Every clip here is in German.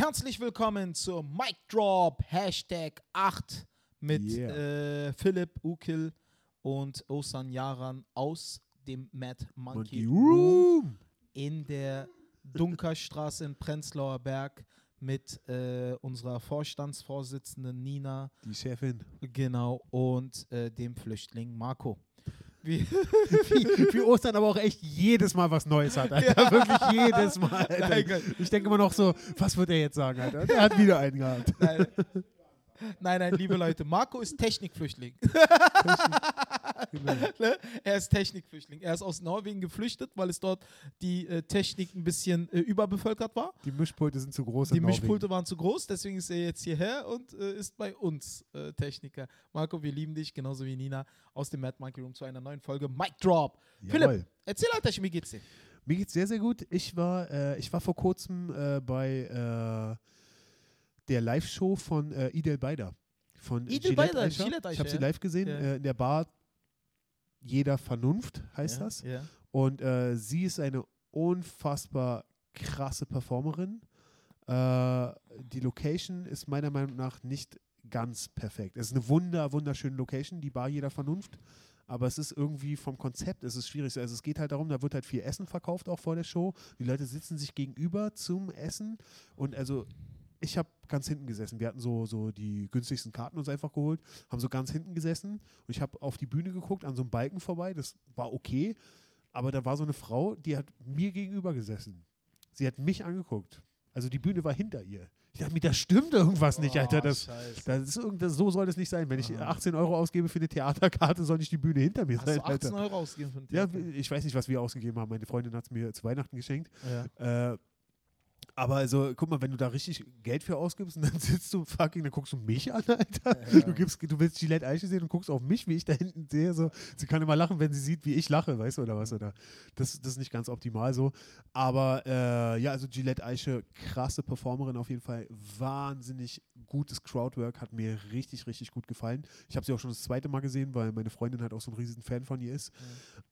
Herzlich willkommen zur Mic Drop Hashtag 8 mit Yeah. äh, Philipp Ukil und Osan Yaran aus dem Mad Monkey, Monkey Room in der Dunkerstraße in Prenzlauer Berg mit äh, unserer Vorstandsvorsitzenden Nina, Die Chefin. genau, und äh, dem Flüchtling Marco. Wie, Wie, wie Ostern aber auch echt jedes Mal was Neues hat, Alter. Wirklich jedes Mal. Alter. Ich denke immer noch so, was wird er jetzt sagen, Alter? Der hat wieder einen gehabt. Nein. Nein, nein, liebe Leute, Marco ist Technikflüchtling. Genau. Ne? Er ist Technikflüchtling. Er ist aus Norwegen geflüchtet, weil es dort die äh, Technik ein bisschen äh, überbevölkert war. Die Mischpulte sind zu groß Die. Mischpulte waren zu groß, deswegen ist er jetzt hierher und äh, ist bei uns äh, Techniker. Marco, wir lieben dich, genauso wie Nina, aus dem Mad Monkey Room zu einer neuen Folge Mic Drop. Jawohl. Philipp, erzähl Alter, wie geht's dir? Mir geht's sehr, sehr gut. Ich war, äh, ich war vor kurzem äh, bei der Live-Show von Idel Beider. Von Idel Beider, Ich habe sie live gesehen Ja. in der Bar Jeder Vernunft, heißt ja, das. Ja. Und äh, sie ist eine unfassbar krasse Performerin. Äh, die Location ist meiner Meinung nach nicht ganz perfekt. Es ist eine wunder, wunderschöne Location, die Bar jeder Vernunft. Aber es ist irgendwie vom Konzept, es ist schwierig. Also es geht halt darum, da wird halt viel Essen verkauft auch vor der Show. Die Leute sitzen sich gegenüber zum Essen. Und also ich habe ganz hinten gesessen. Wir hatten so, so die günstigsten Karten uns einfach geholt, haben so ganz hinten gesessen und ich habe auf die Bühne geguckt, an so einem Balken vorbei. Das war okay. Aber da war so eine Frau, die hat mir gegenüber gesessen. Sie hat mich angeguckt. Also die Bühne war hinter ihr. Ich dachte mir, da stimmt irgendwas nicht, Alter. Oh, Das, Scheiße. das ist irgend- das, so soll das nicht sein. Wenn ich Aha. 18 Euro ausgebe für eine Theaterkarte, soll nicht die Bühne hinter mir Hast sein, du 18 Alter. Euro ausgegeben für ein Ja, Theater? ich weiß nicht, was wir ausgegeben haben. Meine Freundin hat es mir zu Weihnachten geschenkt. ja. Äh, aber also, guck mal, wenn du da richtig Geld für ausgibst und dann sitzt du fucking, dann guckst du mich an, Alter. Ja. Du, gibst, du willst Gillette Eiche sehen und guckst auf mich, wie ich da hinten sehe. So. Sie kann immer lachen, wenn sie sieht, wie ich lache, weißt du, oder was? Oder? Das, das ist nicht ganz optimal so. Aber äh, ja, also Gillette Eiche, krasse Performerin auf jeden Fall. Wahnsinnig gutes Crowdwork, hat mir richtig, richtig gut gefallen. Ich habe sie auch schon das zweite Mal gesehen, weil meine Freundin halt auch so ein riesen Fan von ihr ist.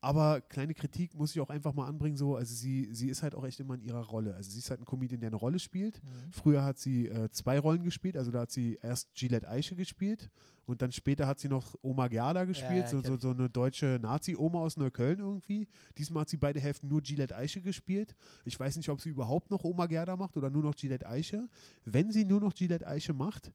Aber kleine Kritik muss ich auch einfach mal anbringen, so, also sie, sie ist halt auch echt immer in ihrer Rolle. Also sie ist halt ein Comedian, der eine Rolle spielt. Mhm. Früher hat sie äh, zwei Rollen gespielt, also da hat sie erst Gillette Eiche gespielt und dann später hat sie noch Oma Gerda gespielt, ja, so, so, so eine deutsche Nazi-Oma aus Neukölln irgendwie. Diesmal hat sie beide Hälften nur Gillette Eiche gespielt. Ich weiß nicht, ob sie überhaupt noch Oma Gerda macht oder nur noch Gillette Eiche. Wenn sie nur noch Gillette Eiche macht,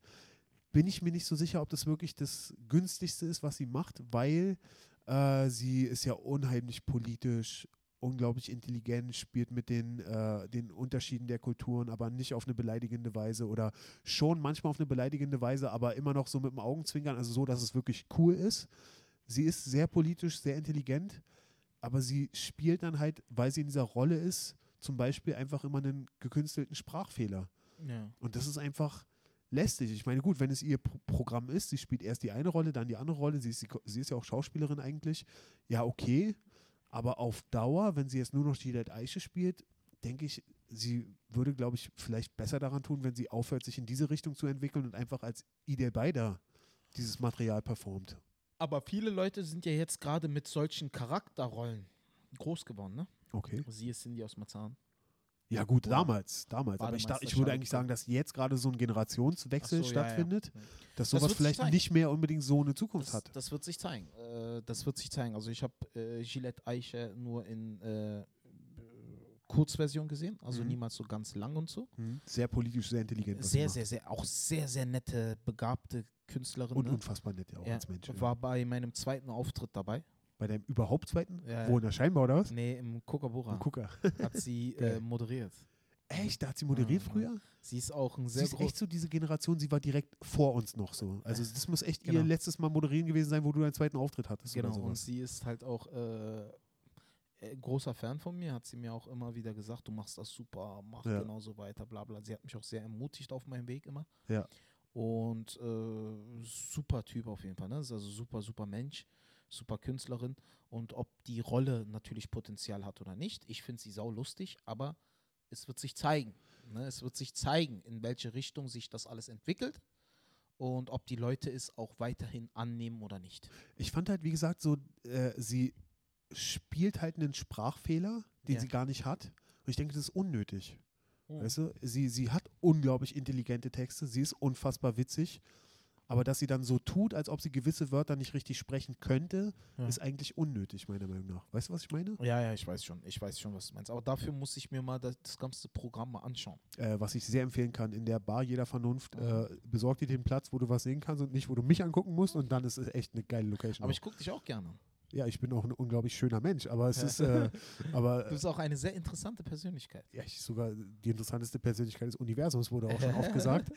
bin ich mir nicht so sicher, ob das wirklich das günstigste ist, was sie macht, weil äh, sie ist ja unheimlich politisch, unglaublich intelligent, spielt mit den, äh, den Unterschieden der Kulturen, aber nicht auf eine beleidigende Weise oder schon manchmal auf eine beleidigende Weise, aber immer noch so mit dem Augenzwinkern, also so, dass es wirklich cool ist. Sie ist sehr politisch, sehr intelligent, aber sie spielt dann halt, weil sie in dieser Rolle ist, zum Beispiel einfach immer einen gekünstelten Sprachfehler. Ja. Und das ist einfach lästig. Ich meine, gut, wenn es ihr Pro Programm ist, sie spielt erst die eine Rolle, dann die andere Rolle, sie ist, die, sie ist ja auch Schauspielerin eigentlich, ja, okay. Aber auf Dauer, wenn sie jetzt nur noch Gillette Eiche spielt, denke ich, sie würde, glaube ich, vielleicht besser daran tun, wenn sie aufhört, sich in diese Richtung zu entwickeln und einfach als Idel Beider dieses Material performt. Aber viele Leute sind ja jetzt gerade mit solchen Charakterrollen groß geworden, ne? Okay. Sie ist Cindy aus Marzahn. Ja, gut, Oder damals, damals. Aber ich, da, ich würde eigentlich sagen, dass jetzt gerade so ein Generationswechsel so, ja, ja. stattfindet, dass Das sowas sich vielleicht nicht mehr unbedingt so eine Zukunft Das, hat. das wird sich zeigen. Äh, das wird sich zeigen. Also ich habe äh, Gillette Eiche nur in äh, Kurzversion gesehen, also Mhm. niemals so ganz lang und so. Mhm. Sehr politisch, sehr intelligent. Sehr, sehr, sehr, auch sehr, sehr nette, begabte Künstlerin. Und ne? unfassbar nett ja auch ja, als Mensch. ja. war bei meinem zweiten Auftritt dabei. Bei deinem überhaupt zweiten? Ja, Wo in der Scheinbau oder was? Nee, im Kookaburra Im Gucker. hat sie äh, moderiert. Echt? Da hat sie moderiert Mhm. früher? Sie ist auch ein Sie sehr ist echt so diese Generation, sie war direkt vor uns noch so. Also das muss echt Genau. ihr letztes Mal moderieren gewesen sein, wo du deinen zweiten Auftritt hattest Genau, und sie ist halt auch äh, äh, großer Fan von mir, hat sie mir auch immer wieder gesagt, du machst das super, mach Ja. genauso weiter, bla bla. Sie hat mich auch sehr ermutigt auf meinem Weg immer. Ja. Und äh, super Typ auf jeden Fall, ne? Ist also super, super Mensch, super Künstlerin. Und ob die Rolle natürlich Potenzial hat oder nicht, ich finde sie sau lustig, aber es wird sich zeigen. Ne? Es wird sich zeigen, in welche Richtung sich das alles entwickelt und ob die Leute es auch weiterhin annehmen oder nicht. Ich fand halt, wie gesagt, so, äh, sie spielt halt einen Sprachfehler, den Ja. sie gar nicht hat. Und ich denke, das ist unnötig. Hm. Weißt du, sie, sie hat unglaublich intelligente Texte, sie ist unfassbar witzig, aber dass sie dann so tut, als ob sie gewisse Wörter nicht richtig sprechen könnte, Ja. ist eigentlich unnötig, meiner Meinung nach. Weißt du, was ich meine? Ja, ja, ich weiß schon. Ich weiß schon, was du meinst. Aber dafür muss ich mir mal das, das ganze Programm mal anschauen. Äh, was ich sehr empfehlen kann, in der Bar jeder Vernunft, Mhm. äh, besorg dir den Platz, wo du was sehen kannst und nicht, wo du mich angucken musst und dann ist es echt eine geile Location. Aber auch. ich gucke dich auch gerne an. Ja, ich bin auch ein unglaublich schöner Mensch, aber es ist, äh, aber Du bist auch eine sehr interessante Persönlichkeit. ja, ich sogar die interessanteste Persönlichkeit des Universums wurde auch schon oft gesagt.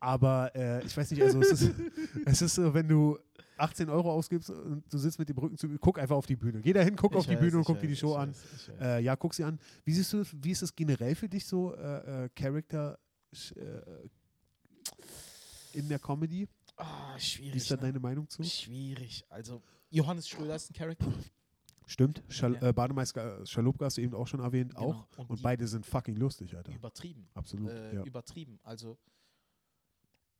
Aber äh, ich weiß nicht, also es ist, es ist so, wenn du 18 Euro ausgibst und du sitzt mit dem Rücken zu, guck einfach auf die Bühne. Geh da hin, guck Ich auf die weiß, Bühne und guck dir die weiß, Show an. weiß, weiß. Äh, ja, guck sie an. Wie siehst du, wie ist es generell für dich so, äh, äh, Charakter äh, in der Comedy? Wie schwierig. ist da ne? deine Meinung zu? Schwierig. Also, Johannes Schröder ist ein Charakter. Stimmt. Schal Ja. äh, Bademeister Schalupka hast du eben auch schon erwähnt, auch. Genau. Und, Und die- beide sind fucking lustig, Alter. übertrieben. Absolut. Äh, ja. Übertrieben. Also,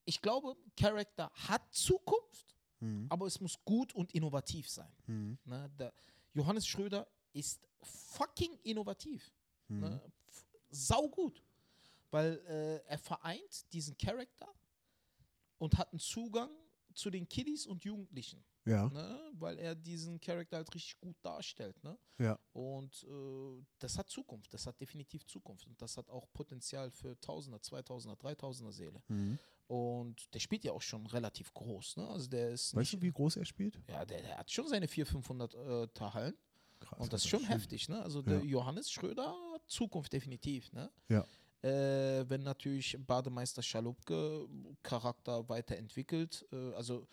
ich glaube, Charakter hat Zukunft, Mhm. aber es muss gut und innovativ sein. Mhm. Ne? Johannes Schröder ist fucking innovativ. Mhm. Ne? F- Saugut. Weil äh, er vereint diesen Charakter und hat einen Zugang zu den Kiddies und Jugendlichen. Ja. Ne? Weil er diesen Charakter halt richtig gut darstellt. Ne? Ja. Und äh, das hat Zukunft. Das hat definitiv Zukunft. Und das hat auch Potenzial für Tausender, Zweitausender, Dreitausender Seele. Mhm. Und der spielt ja auch schon relativ groß. Ne? Also der ist Weißt du, nicht, wie groß er spielt? ja, der, der hat schon seine 400, 500 äh, Tahallen. Krass. Und das ist schon heftig, ne? Also Ja. der Johannes Schröder hat Zukunft definitiv, ne? Ja. Äh, wenn natürlich Bademeister Schalupke Charakter weiterentwickelt, äh, also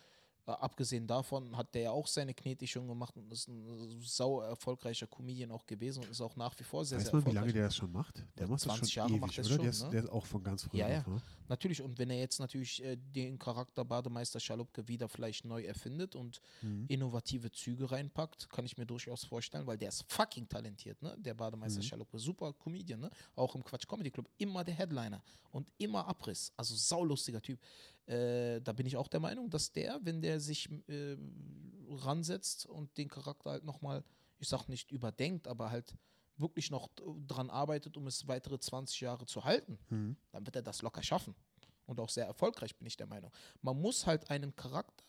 äh, abgesehen davon hat der ja auch seine Knete schon gemacht und ist ein sau erfolgreicher Comedian auch gewesen und ist auch nach wie vor sehr, Weiß sehr man, wie erfolgreich. lange der das schon macht? Der macht das 20 schon Jahre ewig, macht das oder? schon, der, ist, ne? der ist auch von ganz früh Ja, ja. ne? Natürlich, und wenn er jetzt natürlich äh, den Charakter Bademeister Schalupke wieder vielleicht neu erfindet und Mhm. innovative Züge reinpackt, kann ich mir durchaus vorstellen, weil der ist fucking talentiert, ne? Der Bademeister Mhm. Schalupke, super Comedian, ne? Auch im Quatsch Comedy Club, immer der Headliner und immer Abriss, also saulustiger Typ. Äh, da bin ich auch der Meinung, dass der, wenn der sich äh, ransetzt und den Charakter halt nochmal, ich sag nicht überdenkt, aber halt wirklich noch dran arbeitet, um es weitere 20 Jahre zu halten, Mhm. dann wird er das locker schaffen. Und auch sehr erfolgreich, bin ich der Meinung. Man muss halt einen Charakter,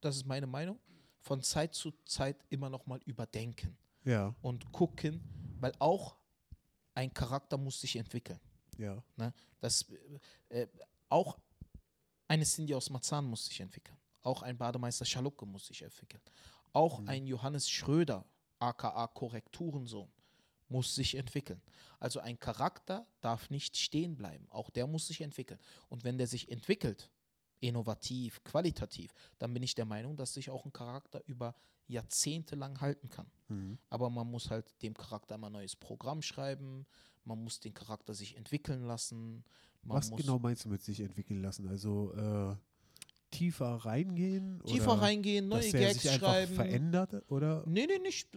das ist meine Meinung, von Zeit zu Zeit immer noch mal überdenken Ja, und gucken, weil auch ein Charakter muss sich entwickeln. ja. Das, äh, äh, auch eine Cindy aus Marzahn muss sich entwickeln. Auch ein Bademeister Schalupke muss sich entwickeln. Auch Mhm. ein Johannes Schröder, aka Korrekturensohn, muss sich entwickeln. Also ein Charakter darf nicht stehen bleiben. Auch der muss sich entwickeln. Und wenn der sich entwickelt, innovativ, qualitativ, dann bin ich der Meinung, dass sich auch ein Charakter über Jahrzehnte lang halten kann. Mhm. Aber man muss halt dem Charakter immer ein neues Programm schreiben, man muss den Charakter sich entwickeln lassen. Man Was genau meinst du mit sich entwickeln lassen? Also äh, tiefer reingehen? tiefer oder reingehen, neue dass Gags sich einfach schreiben. verändert? Oder? Nee, nee, nicht.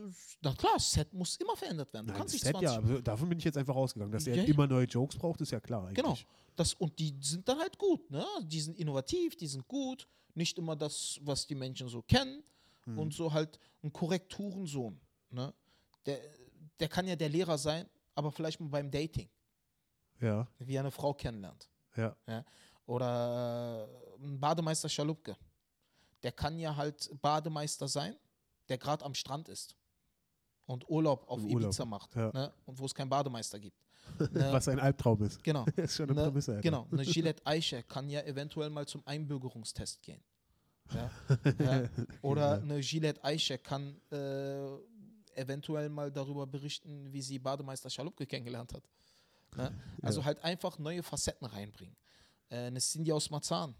Na klar, Set muss immer verändert werden. Du Nein, kannst nicht Set 20 ja, aber davon bin ich jetzt einfach ausgegangen. Dass er ja. immer neue Jokes braucht, ist ja klar eigentlich. Genau. Das, und die sind dann halt gut, ne? Die sind innovativ, die sind gut. Nicht immer das, was die Menschen so kennen. Mhm. Und so halt ein Korrekturensohn. Ne? Der, der kann ja der Lehrer sein, aber vielleicht mal beim Dating, Ja, wie eine Frau kennenlernt. ja. Oder äh, ein Bademeister Schalupke. Der kann ja halt Bademeister sein, der gerade am Strand ist und Urlaub auf Im Ibiza Urlaub, macht. ja. Ne? Und wo es keinen Bademeister gibt. Ne? Was ein Albtraum ist. Genau. ist schon eine Ne, Prämisse. Alter. Genau, eine Gillette Eiche kann ja eventuell mal zum Einbürgerungstest gehen. Ja? ja. Oder eine Gillette Eiche kann äh, eventuell mal darüber berichten, wie sie Bademeister Schalupke kennengelernt hat. Ne? Also Ja. halt einfach neue Facetten reinbringen. Äh, eine Cindy aus Marzahn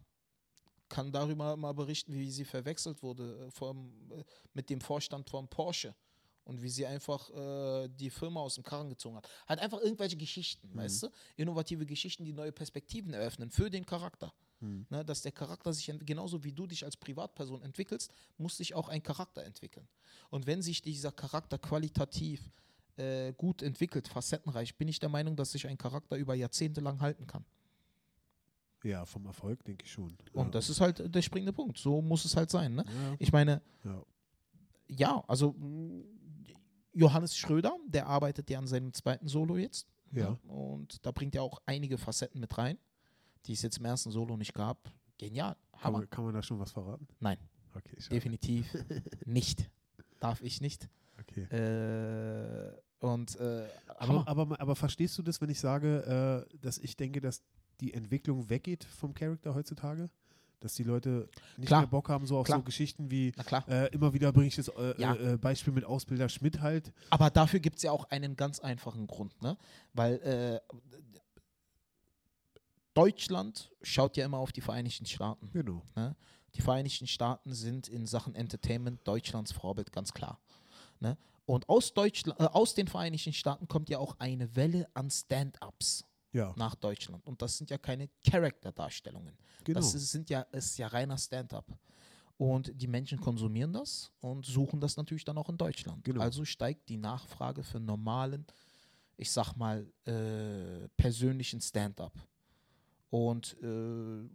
kann darüber mal berichten, wie sie verwechselt wurde äh, vom, äh, mit dem Vorstand von Porsche und wie sie einfach äh, die Firma aus dem Karren gezogen hat. Halt einfach irgendwelche Geschichten, Mhm. weißt du? Innovative Geschichten, die neue Perspektiven eröffnen für den Charakter. Mhm. Ne, dass der Charakter sich, genauso wie du dich als Privatperson entwickelst, muss sich auch ein Charakter entwickeln. Und wenn sich dieser Charakter qualitativ äh, gut entwickelt, facettenreich, bin ich der Meinung, dass sich ein Charakter über Jahrzehnte lang halten kann. Ja, vom Erfolg denke ich schon. Und ja. das ist halt der springende Punkt. So muss es halt sein. Ne? Ja, Ich meine, ja. ja, also mh, Johannes Schröder, der arbeitet ja an seinem zweiten Solo jetzt. Ja. Ne? Und da bringt er auch einige Facetten mit rein, die es jetzt im ersten Solo nicht gab. Genial. Kann Hammer. man, kann man da schon was verraten? Nein, Okay, definitiv nicht. Darf ich nicht. Okay. Äh, und äh, Aber, Hammer. aber, aber verstehst du das, wenn ich sage, äh, dass ich denke, dass die Entwicklung weggeht vom Charakter heutzutage? Dass die Leute nicht Klar. mehr Bock haben, so auf Klar. so Geschichten wie äh, immer wieder bringe ich das äh, Ja. äh, Beispiel mit Ausbilder Schmidt halt. Aber dafür gibt es ja auch einen ganz einfachen Grund, ne? Weil äh, Deutschland schaut ja immer auf die Vereinigten Staaten. Genau. Ne? Die Vereinigten Staaten sind in Sachen Entertainment Deutschlands Vorbild, ganz klar. Ne? Und aus, Deutschland, äh, aus den Vereinigten Staaten kommt ja auch eine Welle an Stand-ups Ja, nach Deutschland. Und das sind ja keine Charakterdarstellungen. genau. Das ist, sind ja, ist ja reiner Stand-up. Und die Menschen konsumieren das und suchen das natürlich dann auch in Deutschland. Genau. Also steigt die Nachfrage für normalen, ich sag mal, äh, persönlichen Stand-up. Und äh,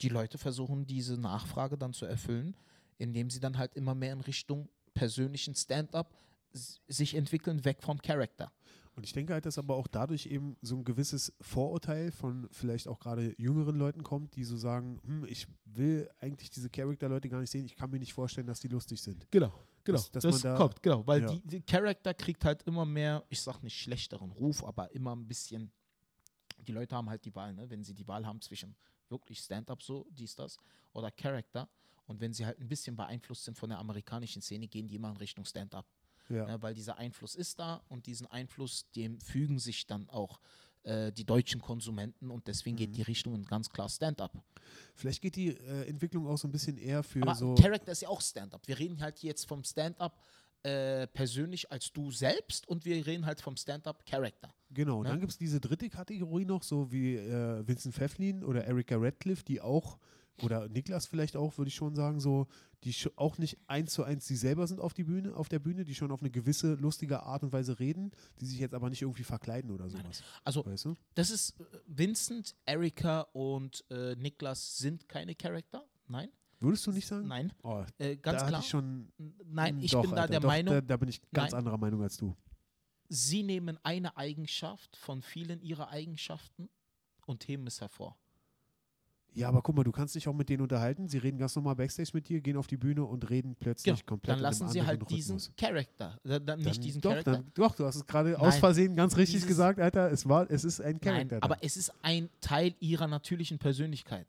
die Leute versuchen diese Nachfrage dann zu erfüllen, indem sie dann halt immer mehr in Richtung persönlichen Stand-up sich entwickeln, weg vom Charakter. Und ich denke halt, dass aber auch dadurch eben so ein gewisses Vorurteil von vielleicht auch gerade jüngeren Leuten kommt, die so sagen, hm, ich will eigentlich diese Charakter-Leute gar nicht sehen, ich kann mir nicht vorstellen, dass die lustig sind. Genau, genau. Dass- dass das man da- kommt, genau. Weil Ja. die, die Charakter kriegt halt immer mehr, ich sag nicht schlechteren Ruf, aber immer ein bisschen. Die Leute haben halt die Wahl, ne? Wenn sie die Wahl haben zwischen wirklich Stand-up, so, dies, das, oder Charakter. Und wenn sie halt ein bisschen beeinflusst sind von der amerikanischen Szene, gehen die immer in Richtung Stand-up. Ja. Ne? Weil dieser Einfluss ist da und diesen Einfluss, dem fügen sich dann auch äh, die deutschen Konsumenten und deswegen Mhm. geht die Richtung in ganz klar Stand-up. Vielleicht geht die äh, Entwicklung auch so ein bisschen eher für Aber so. Charakter ist ja auch Stand-up. Wir reden halt jetzt vom Stand-up äh, persönlich als du selbst und wir reden halt vom Stand-up Charakter. Genau, Ne? dann gibt es diese dritte Kategorie noch, so wie äh, Vincent Pfefflin oder Erika Radcliffe, die auch, oder Niklas vielleicht auch, würde ich schon sagen, so, die auch nicht eins zu eins sie selber sind auf, die Bühne, auf der Bühne, die schon auf eine gewisse lustige Art und Weise reden, die sich jetzt aber nicht irgendwie verkleiden oder sowas. Also Weißt du? das ist Vincent, Erika und äh, Niklas sind keine Charakter. Nein, Würdest du nicht sagen? nein, Oh, äh, ganz klar. ich schon. Nein, ich Doch, bin da Alter, der doch, Meinung, Da, da bin ich ganz Nein. anderer Meinung als du. sie nehmen eine Eigenschaft von vielen ihrer Eigenschaften und heben es hervor. Ja, aber guck mal, du kannst dich auch mit denen unterhalten. Sie reden ganz normal Backstage mit dir, gehen auf die Bühne und reden plötzlich Genau, komplett Dann lassen sie halt diesen Rhythmus. Charakter, äh, dann Dann, nicht diesen doch, Charakter. dann, doch, du hast es gerade aus Versehen ganz richtig Dieses- gesagt, Alter. Es war, es ist ein Charakter. Nein, aber es ist ein Teil ihrer natürlichen Persönlichkeit.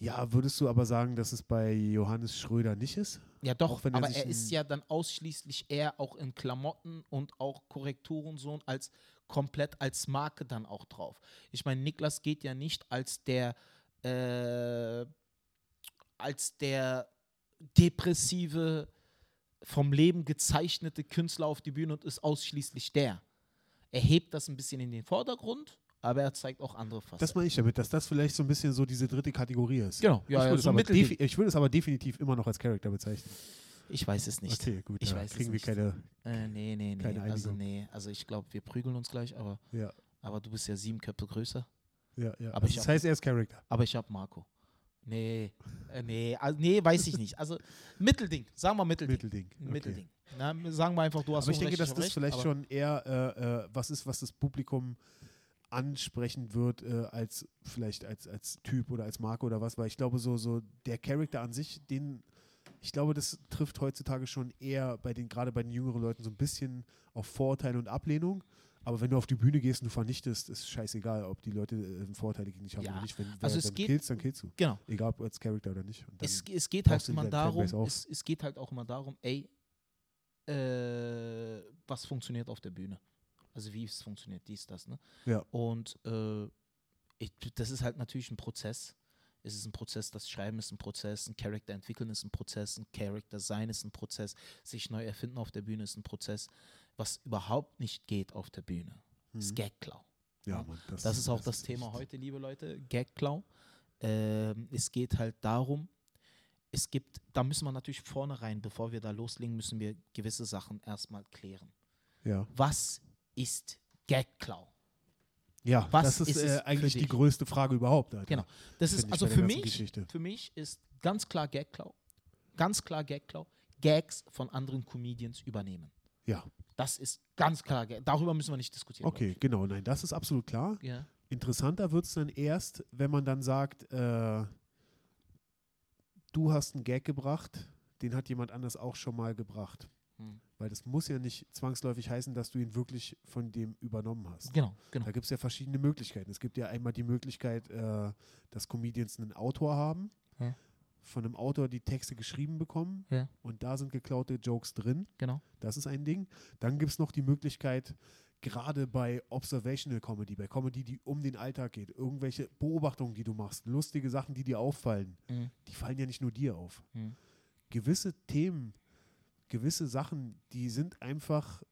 ja, würdest du aber sagen, dass es bei Johannes Schröder nicht ist? Ja, doch, er aber er ist ja dann ausschließlich eher auch in Klamotten und auch Korrekturen so als komplett als Marke dann auch drauf. Ich meine, Niklas geht ja nicht als der äh, als der depressive, vom Leben gezeichnete Künstler auf die Bühne und ist ausschließlich der. Er hebt das ein bisschen in den Vordergrund, aber er zeigt auch andere Facetten. Das meine ich damit, dass das vielleicht so ein bisschen so diese dritte Kategorie ist. Genau, ja, ich, ja, würde es so aber ich würde es aber definitiv immer noch als Charakter bezeichnen. Ich weiß es nicht. Okay, gut. Ich da weiß es kriegen wir nicht. keine. Äh, nee, nee, nee. Keine Also, Einigung. nee. Also, ich glaube, wir prügeln uns gleich, aber, Ja, aber du bist ja sieben Köpfe größer. ja, ja. Aber Also das hab- heißt, er ist Charakter. Aber ich habe Marco. Nee, äh, nee, also, nee, weiß ich nicht. Also, Mittelding. Sagen wir Mittelding. Mittelding. Okay. Mittelding. Na, sagen wir einfach, du hast Aber ich denke, dass das recht, vielleicht schon eher äh, äh, was ist, was das Publikum ansprechen wird, äh, als vielleicht als, als Typ oder als Marke oder was, weil ich glaube, so, so der Charakter an sich, den, ich glaube, das trifft heutzutage schon eher bei den, gerade bei den jüngeren Leuten so ein bisschen auf Vorurteile und Ablehnung. Aber wenn du auf die Bühne gehst und du vernichtest, ist scheißegal, ob die Leute äh, Vorteile gegen dich haben Ja, oder nicht. Wenn, also es du geht- killst, dann killst du. Genau. Egal ob als Charakter oder nicht. Dann, Es, es geht halt immer darum, es, es geht halt auch immer darum, ey, äh, was funktioniert auf der Bühne? Also wie es funktioniert, dies, das, ne? Ja. Und äh, ich, das ist halt natürlich ein Prozess. Es ist ein Prozess, das Schreiben ist ein Prozess, ein Charakter entwickeln ist ein Prozess, ein Charakter sein ist ein Prozess, sich neu erfinden auf der Bühne ist ein Prozess. Was überhaupt nicht geht auf der Bühne, ist Mhm. Gagklau. ja, Mann, Das ist auch das Thema echt- heute, liebe Leute, Gagklau. Ähm, es geht halt darum, es gibt, da müssen wir natürlich vornherein, bevor wir da loslegen, müssen wir gewisse Sachen erstmal klären. Ja. Was ist Gagklau? Ja, Was das ist, ist äh, eigentlich die größte Frage überhaupt. Alter. Genau. Das ist also für mich, Geschichte. für mich ist ganz klar Gagklau. Ganz klar Gagklau. Gags von anderen Comedians übernehmen. Ja, Das ist ganz klar. Darüber müssen wir nicht diskutieren. Okay, genau. Nein, das ist absolut klar. Ja. Interessanter wird es dann erst, wenn man dann sagt, äh, du hast einen Gag gebracht, den hat jemand anders auch schon mal gebracht. Weil das muss ja nicht zwangsläufig heißen, dass du ihn wirklich von dem übernommen hast. Genau, genau. Da gibt es ja verschiedene Möglichkeiten. Es gibt ja einmal die Möglichkeit, äh, dass Comedians einen Autor haben, Ja. von einem Autor die Texte geschrieben bekommen Ja. und da sind geklaute Jokes drin. Genau. Das ist ein Ding. Dann gibt es noch die Möglichkeit, gerade bei Observational Comedy, bei Comedy, die um den Alltag geht, irgendwelche Beobachtungen, die du machst, lustige Sachen, die dir auffallen, Mhm. die fallen ja nicht nur dir auf. Mhm. Gewisse Themen, gewisse Sachen, die sind einfach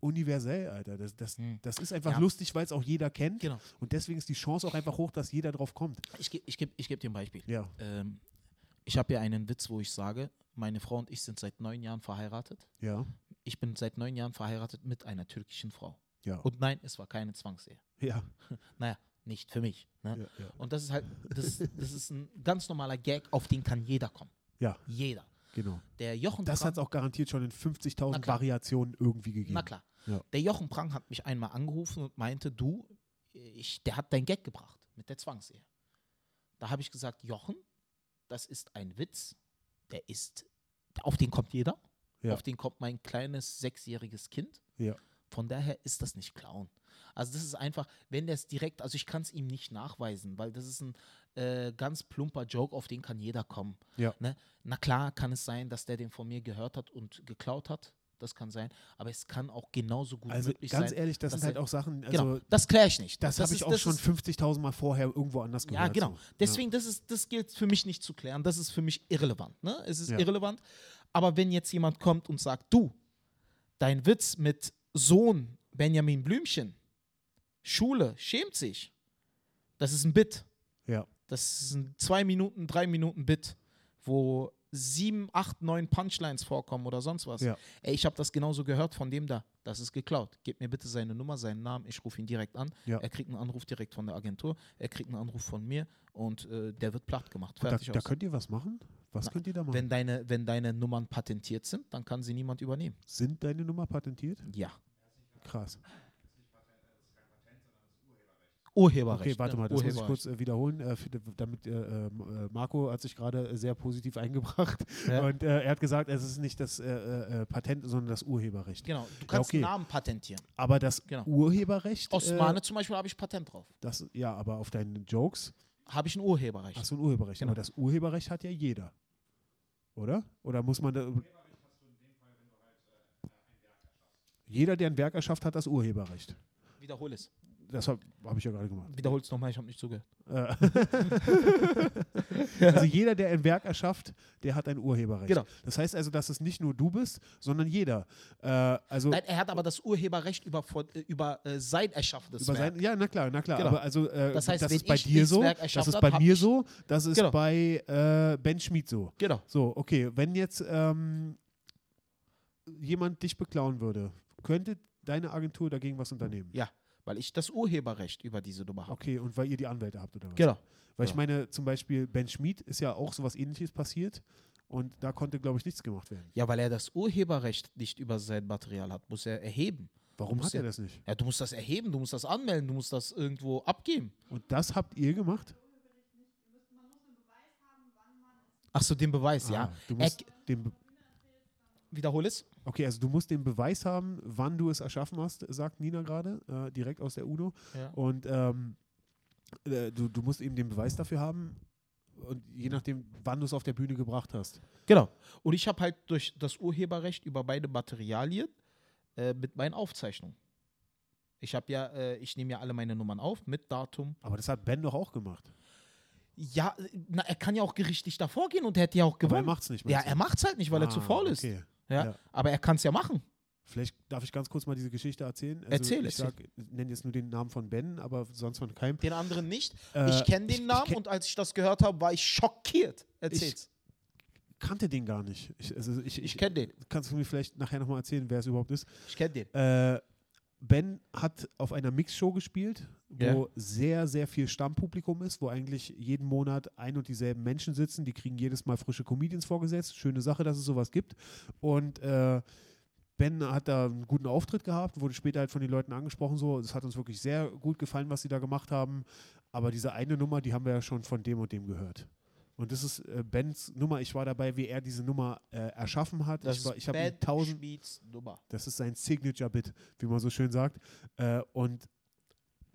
universell, Alter. Das, das, Mhm. das ist einfach Ja. lustig, weil es auch jeder kennt. Genau. Und deswegen ist die Chance auch einfach hoch, dass jeder drauf kommt. Ich gebe ich geb, ich geb dir ein Beispiel. Ja. Ähm, ich habe ja einen Witz, wo ich sage, meine Frau und ich sind seit neun Jahren verheiratet. Ja. Ich bin seit neun Jahren verheiratet mit einer türkischen Frau. Ja. Und nein, es war keine Zwangsehe. ja. Naja, nicht für mich. Ne? Ja. Ja. Und das ist halt, das, das ist ein ganz normaler Gag, auf den kann jeder kommen. ja. Jeder. Genau. Der Jochen Das hat es auch garantiert schon in Na 50.000 klar. Variationen irgendwie gegeben. Na klar. Ja. Der Jochen Prang hat mich einmal angerufen und meinte, du, ich, der hat dein Gag gebracht mit der Zwangsehe. Da habe ich gesagt, Jochen, das ist ein Witz, der ist, auf den kommt jeder, Ja. auf den kommt mein kleines sechsjähriges Kind. Ja. Von daher ist das nicht Clown. Also das ist einfach, wenn der es direkt, also ich kann es ihm nicht nachweisen, weil das ist ein äh, ganz plumper Joke, auf den kann jeder kommen. Ja. Ne? Na klar kann es sein, dass der den von mir gehört hat und geklaut hat. Das kann sein. Aber es kann auch genauso gut Also möglich ganz sein. ehrlich, das sind halt auch Sachen, also genau, das kläre ich nicht. das, habe ich auch das schon ist- 50.000 Mal vorher irgendwo anders gehört. Ja, genau. So. Deswegen, das, ist, das gilt für mich nicht zu klären. Das ist für mich irrelevant. Ne? Es ist Ja. irrelevant. Aber wenn jetzt jemand kommt und sagt, du, dein Witz mit Sohn Benjamin Blümchen, Schule, schämt sich. Das ist ein Bit. Ja. Das ist ein zwei Minuten, drei Minuten Bit, wo sieben, acht, neun Punchlines vorkommen oder sonst was. Ja. Ey, ich habe das genauso gehört von dem da. Das ist geklaut. Gib mir bitte seine Nummer, seinen Namen. Ich rufe ihn direkt an. Ja. Er kriegt einen Anruf direkt von der Agentur. Er kriegt einen Anruf von mir und äh, der wird platt gemacht. Da, Fertig da aus. könnt ihr was machen? Was Na, könnt ihr da machen? Wenn deine, wenn deine Nummern patentiert sind, dann kann sie niemand übernehmen. Sind deine Nummer patentiert? Ja. Krass. Urheberrecht. Okay, warte ne? mal, das muss ich kurz äh, wiederholen, äh, damit äh, ähm, äh, Marco hat sich gerade sehr positiv eingebracht Ja. und äh, er hat gesagt, es ist nicht das äh, Patent, sondern das Urheberrecht. Genau, du kannst okay. einen Namen patentieren. Aber das Genau. Urheberrecht, Osmane zum Beispiel habe ich Patent drauf. das, ja, aber auf deinen Jokes Habe ich ein Urheberrecht. hast du ein Urheberrecht. Genau. Aber das Urheberrecht hat ja jeder, oder? Oder muss man da... Jeder, der ein Werk erschafft, hat das Urheberrecht. Wiederhol es. Das habe hab ich ja gerade gemacht. Wiederhol es nochmal, ich habe nicht zugehört. Äh, also jeder, der ein Werk erschafft, der hat ein Urheberrecht. Genau. Das heißt also, dass es nicht nur du bist, sondern jeder. Äh, also Nein, er hat aber das Urheberrecht über, äh, über äh, sein erschaffenes über Werk. sein, ja, na klar, na klar. Genau. Aber also äh, Das heißt, wenn ist bei dir so, das ist bei mir so, das ist Genau. bei äh, Ben Schmid so. Genau. So, okay, wenn jetzt ähm, jemand dich beklauen würde, könnte deine Agentur dagegen was unternehmen? Ja, weil ich das Urheberrecht über diese Nummer habe. Okay, und weil ihr die Anwälte habt oder was? Genau. Weil ich Ja. meine, zum Beispiel Ben Schmid ist ja auch sowas ähnliches passiert und da konnte, glaube ich, nichts gemacht werden. Ja, weil er das Urheberrecht nicht über sein Material hat, muss er erheben. Warum hat er ja- das nicht? Ja, du musst das erheben, du musst das anmelden, du musst das irgendwo abgeben. Und das habt ihr gemacht? Ach so, den Beweis, ja. Ah, du musst Er- den Be Wiederhol es. okay, also du musst den Beweis haben, wann du es erschaffen hast, sagt Nina gerade, äh, direkt aus der UNO. Ja. Und ähm, äh, du, du musst eben den Beweis dafür haben und je nachdem, wann du es auf der Bühne gebracht hast. Genau. Und ich habe halt durch das Urheberrecht über beide Materialien äh, mit meinen Aufzeichnungen. Ich habe ja, äh, ich nehme ja alle meine Nummern auf mit Datum. Aber das hat Ben doch auch gemacht. Ja, äh, na, er kann ja auch gerichtlich davor gehen und er hätte ja auch Aber er gewonnen. macht es nicht. ja, er macht es halt nicht, weil er zu Ah, faul ist. Okay. Ja, Ja. Aber er kann es ja machen. Vielleicht darf ich ganz kurz mal diese Geschichte erzählen. Also Erzähl, ich erzähl. nenne jetzt nur den Namen von Ben, aber sonst von keinem. Den anderen nicht. Äh, ich kenne den ich- ich Namen kenn- und als ich das gehört habe, war ich schockiert. Erzähl's. kannte den gar nicht. Ich, also ich, Ich, ich, kenne den. kannst du mir vielleicht nachher nochmal erzählen, wer es überhaupt ist? Ich kenne den. Äh, ben hat auf einer Mixshow gespielt, wo Ja. sehr, sehr viel Stammpublikum ist, wo eigentlich jeden Monat ein und dieselben Menschen sitzen. Die kriegen jedes Mal frische Comedians vorgesetzt. Schöne Sache, dass es sowas gibt. Und äh, Ben hat da einen guten Auftritt gehabt, wurde später halt von den Leuten angesprochen so. Es hat uns wirklich sehr gut gefallen, was sie da gemacht haben. Aber diese eine Nummer, die haben wir ja schon von dem und dem gehört. Und das ist äh, Bens Nummer. Ich war dabei, wie er diese Nummer äh, erschaffen hat. Das ich war, ist ich habe Bad 1000 Schmieds Nummer. Das ist sein Signature-Bit, wie man so schön sagt. Äh, und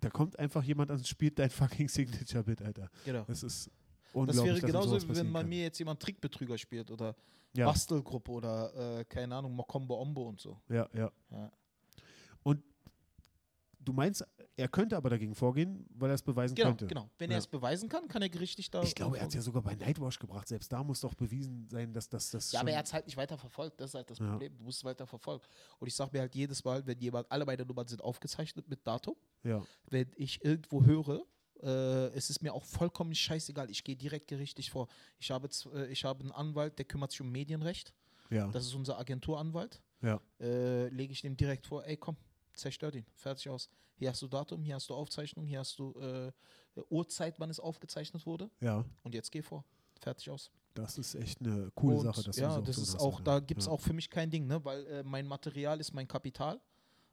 da kommt einfach jemand und spielt dein fucking Signature-Bit, Alter. Genau. Das ist Das wäre genauso, wie wenn man kann. mir jetzt jemand Trickbetrüger spielt oder Ja, Bastelgruppe oder, äh, keine Ahnung, Mokombo Ombo und so. ja, ja. Ja. Du meinst, er könnte aber dagegen vorgehen, weil er es beweisen Genau, könnte. genau. Wenn Ja. er es beweisen kann, kann er gerichtlich da. Ich glaube, er hat es ja sogar bei Nightwash gebracht. Selbst da muss doch bewiesen sein, dass das. das Ja, aber er hat es halt nicht weiter verfolgt. Das ist halt das Ja. Problem. Du musst es weiter verfolgen. Und ich sage mir halt jedes Mal, wenn jemand, alle meine Nummern sind aufgezeichnet mit Datum, Ja, wenn ich irgendwo höre, äh, es ist mir auch vollkommen scheißegal. Ich gehe direkt gerichtlich vor. Ich habe, äh, ich habe einen Anwalt, der kümmert sich um Medienrecht. ja, Das ist unser Agenturanwalt. ja. Äh, Lege ich dem direkt vor, ey komm, zerstört ihn. Fertig aus. Hier hast du Datum, hier hast du Aufzeichnung, hier hast du äh, Uhrzeit, wann es aufgezeichnet wurde. Ja, Und jetzt geh vor. Fertig aus. das ist echt eine coole und Sache. Dass du ja, so das ist hast, auch, Alter. da gibt es ja, auch für mich kein Ding, ne? weil äh, mein Material ist mein Kapital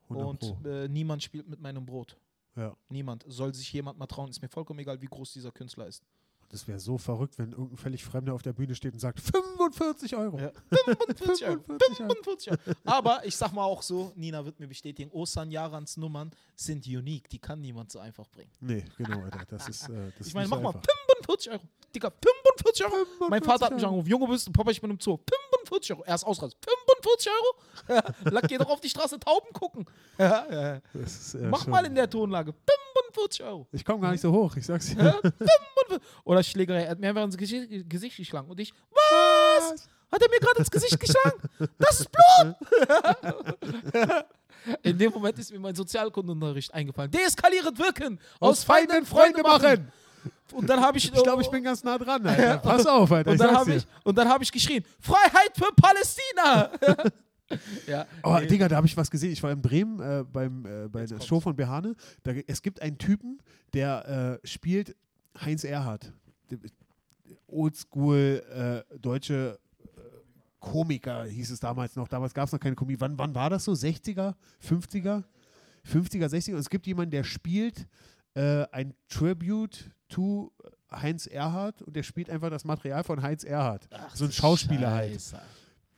100 und äh, niemand spielt mit meinem Brot. Ja. Niemand. Soll sich jemand mal trauen. Ist mir vollkommen egal, wie groß dieser Künstler ist. Das wäre so verrückt, wenn irgendein völlig Fremder auf der Bühne steht und sagt 45 Euro. Ja. 45 Euro. 45 Euro. 45 Euro. Aber ich sag mal auch so, Nina wird mir bestätigen, Osan Jarans Nummern sind unique. Die kann niemand so einfach bringen. Nee, genau, Alter. Das ist. Äh, das Ich meine, mach so mal einfach. 45 Euro. Digga, 45 Euro. Mein 45 Vater hat mich Euro. angerufen, Junge, bist du, Papa, ich bin im Zoo. 45 Euro. Er ist ausrast. 45 Euro? Ja, Lack, geh doch auf die Straße Tauben gucken. Ja, ist, äh, Mach schon- mal in der Tonlage. 45 Euro. Ich komme gar nicht so hoch, ich sag's dir. Ja, 45. Oder Schlägerei. Er hat mir einfach ins Gesicht, Gesicht geschlagen. Und ich, was? Hat er mir gerade ins Gesicht geschlagen? Das ist Blut! In dem Moment ist mir mein Sozialkundenunterricht eingefallen. Deeskalierend wirken. Aus Feinden Freunde machen. Und dann habe ich. Ich glaube, ich bin ganz nah dran, Alter. Pass auf, Alter. Und dann habe ich, und dann hab ich geschrien: Freiheit für Palästina! ja, Oh, nee. Digga, da habe ich was gesehen. Ich war in Bremen äh, beim, äh, bei Jetzt der kommt's. Show von Behane. Da, es gibt einen Typen, der äh, spielt Heinz Erhardt. Oldschool äh, deutsche äh, Komiker hieß es damals noch. Damals gab es noch keine Komik. Wann, wann war das so? 60er? 50er? 50er, 60er? Und es gibt jemanden, der spielt äh, ein Tribute to Heinz Erhardt und der spielt einfach das Material von Heinz Erhardt. Ach, so ein Schauspieler halt.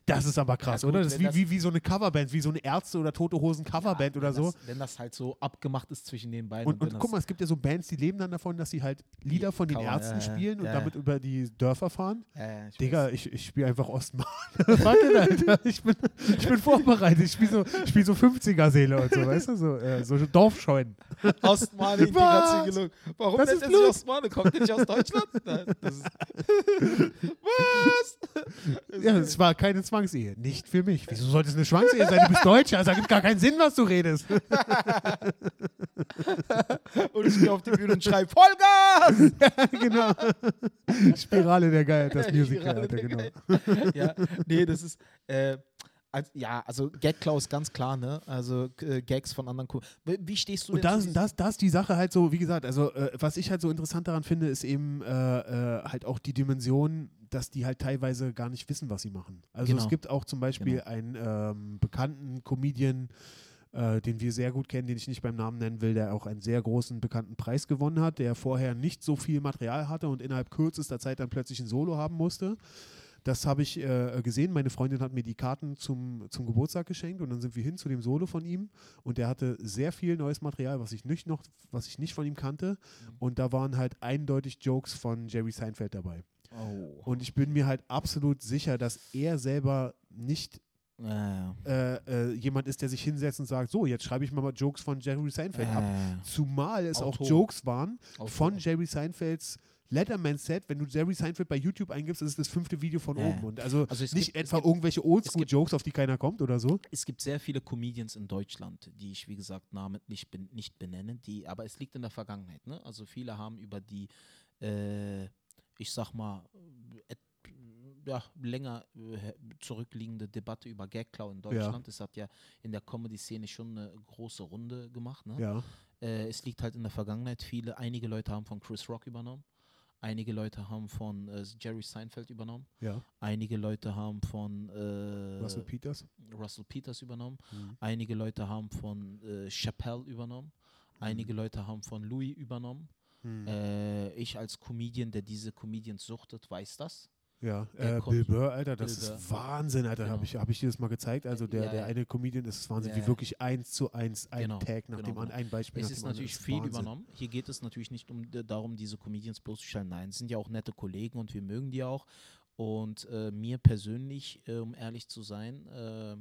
Das ist aber krass, Ja, gut, oder? Das ist wie, das- wie, wie so eine Coverband, wie so eine Ärzte- oder Tote Hosen Coverband Ja, oder so. Das, wenn das halt so abgemacht ist zwischen den beiden. Und, und das, guck mal, es gibt ja so Bands, die leben dann davon, dass sie halt Lieder von den Ärzten spielen und damit über die Dörfer fahren. ich Digga, weiß. ich, ich spiele einfach Ostmann. Warte, Alter. Ich bin, ich bin vorbereitet. Ich spiele so, ich spiel so 50er-Seele und so, weißt du? So, äh, so Dorfscheunen. Integration Was? gelungen. Warum Das nennt ist er sich Blut. Ostmane? Kommt der nicht aus Deutschland? Nein, Was? Ja, es war keine Zwangsehe. Nicht für mich. Wieso sollte es eine Zwangsehe sein? Du bist Deutscher. Also ergibt gar keinen Sinn, was du redest. Und ich gehe auf die Bühne und schreibe Vollgas! genau. Spirale der Geilheit, das Musical, Alter, genau. Geil- ja, nee, das ist. Äh, als, ja, also Gag-Klau ist ganz klar, ne? Also äh, Gags von anderen. Ko wie, stehst du Und das, das, das ist die Sache halt so, wie gesagt, also äh, was ich halt so interessant daran finde, ist eben äh, äh, halt auch die Dimension, dass die halt teilweise gar nicht wissen, was sie machen. Also Genau. es gibt auch zum Beispiel Genau. einen ähm, bekannten Comedian, äh, den wir sehr gut kennen, den ich nicht beim Namen nennen will, der auch einen sehr großen bekannten Preis gewonnen hat, der vorher nicht so viel Material hatte und innerhalb kürzester Zeit dann plötzlich ein Solo haben musste. Das habe ich äh, gesehen. Meine Freundin hat mir die Karten zum, zum Geburtstag geschenkt und dann sind wir hin zu dem Solo von ihm und der hatte sehr viel neues Material, was ich nicht noch, was ich nicht von ihm kannte. Mhm. Und da waren halt eindeutig Jokes von Jerry Seinfeld dabei. Oh. Und ich bin mir halt absolut sicher, dass er selber nicht Ja, äh, äh, jemand ist, der sich hinsetzt und sagt, so, jetzt schreibe ich mal, mal Jokes von Jerry Seinfeld ab. ja. Zumal es auch Autor. Jokes waren Autor. von Jerry Seinfelds Letterman-Set. Wenn du Jerry Seinfeld bei YouTube eingibst, ist es das fünfte Video von Ja. oben. Und also, Also nicht gibt- etwa gibt- irgendwelche Oldschool-Jokes, auf die keiner kommt oder so. Es gibt sehr viele Comedians in Deutschland, die ich, wie gesagt, namentlich ben, nicht benenne, die, aber es liegt in der Vergangenheit. Ne? Also viele haben über die, äh, ich sag mal, et, ja, länger äh, zurückliegende Debatte über Gagklau in Deutschland. Es hat ja in der Comedy-Szene schon eine große Runde gemacht. Ne? Ja. Äh, es liegt halt in der Vergangenheit. Viele, einige Leute haben von Chris Rock übernommen. Einige Leute haben von äh, Jerry Seinfeld übernommen. Ja. Einige Leute haben von äh, Russell Peters. Russell Peters übernommen. Mhm. Einige Leute haben von äh, Chappelle übernommen. Einige Leute haben von Louis übernommen. Mhm. Äh, ich als Comedian, der diese Comedians suchtet, weiß das. Ja, äh, Bill Burr, Alter, das Bill ist Burr. Wahnsinn, Alter. Genau. Habe ich, hab ich dir das mal gezeigt? Also der, Ja, der eine Comedian, das ist Wahnsinn, Ja, wie ja. wirklich eins zu eins ein Genau, Tag nach genau, dem an, genau. ein Beispiel Es ist anderen. natürlich viel Wahnsinn. übernommen. Hier geht es natürlich nicht um, d- darum, diese Comedians bloßzustellen. Nein, es sind ja auch nette Kollegen und wir mögen die auch. Und äh, mir persönlich, äh, um ehrlich zu sein, äh,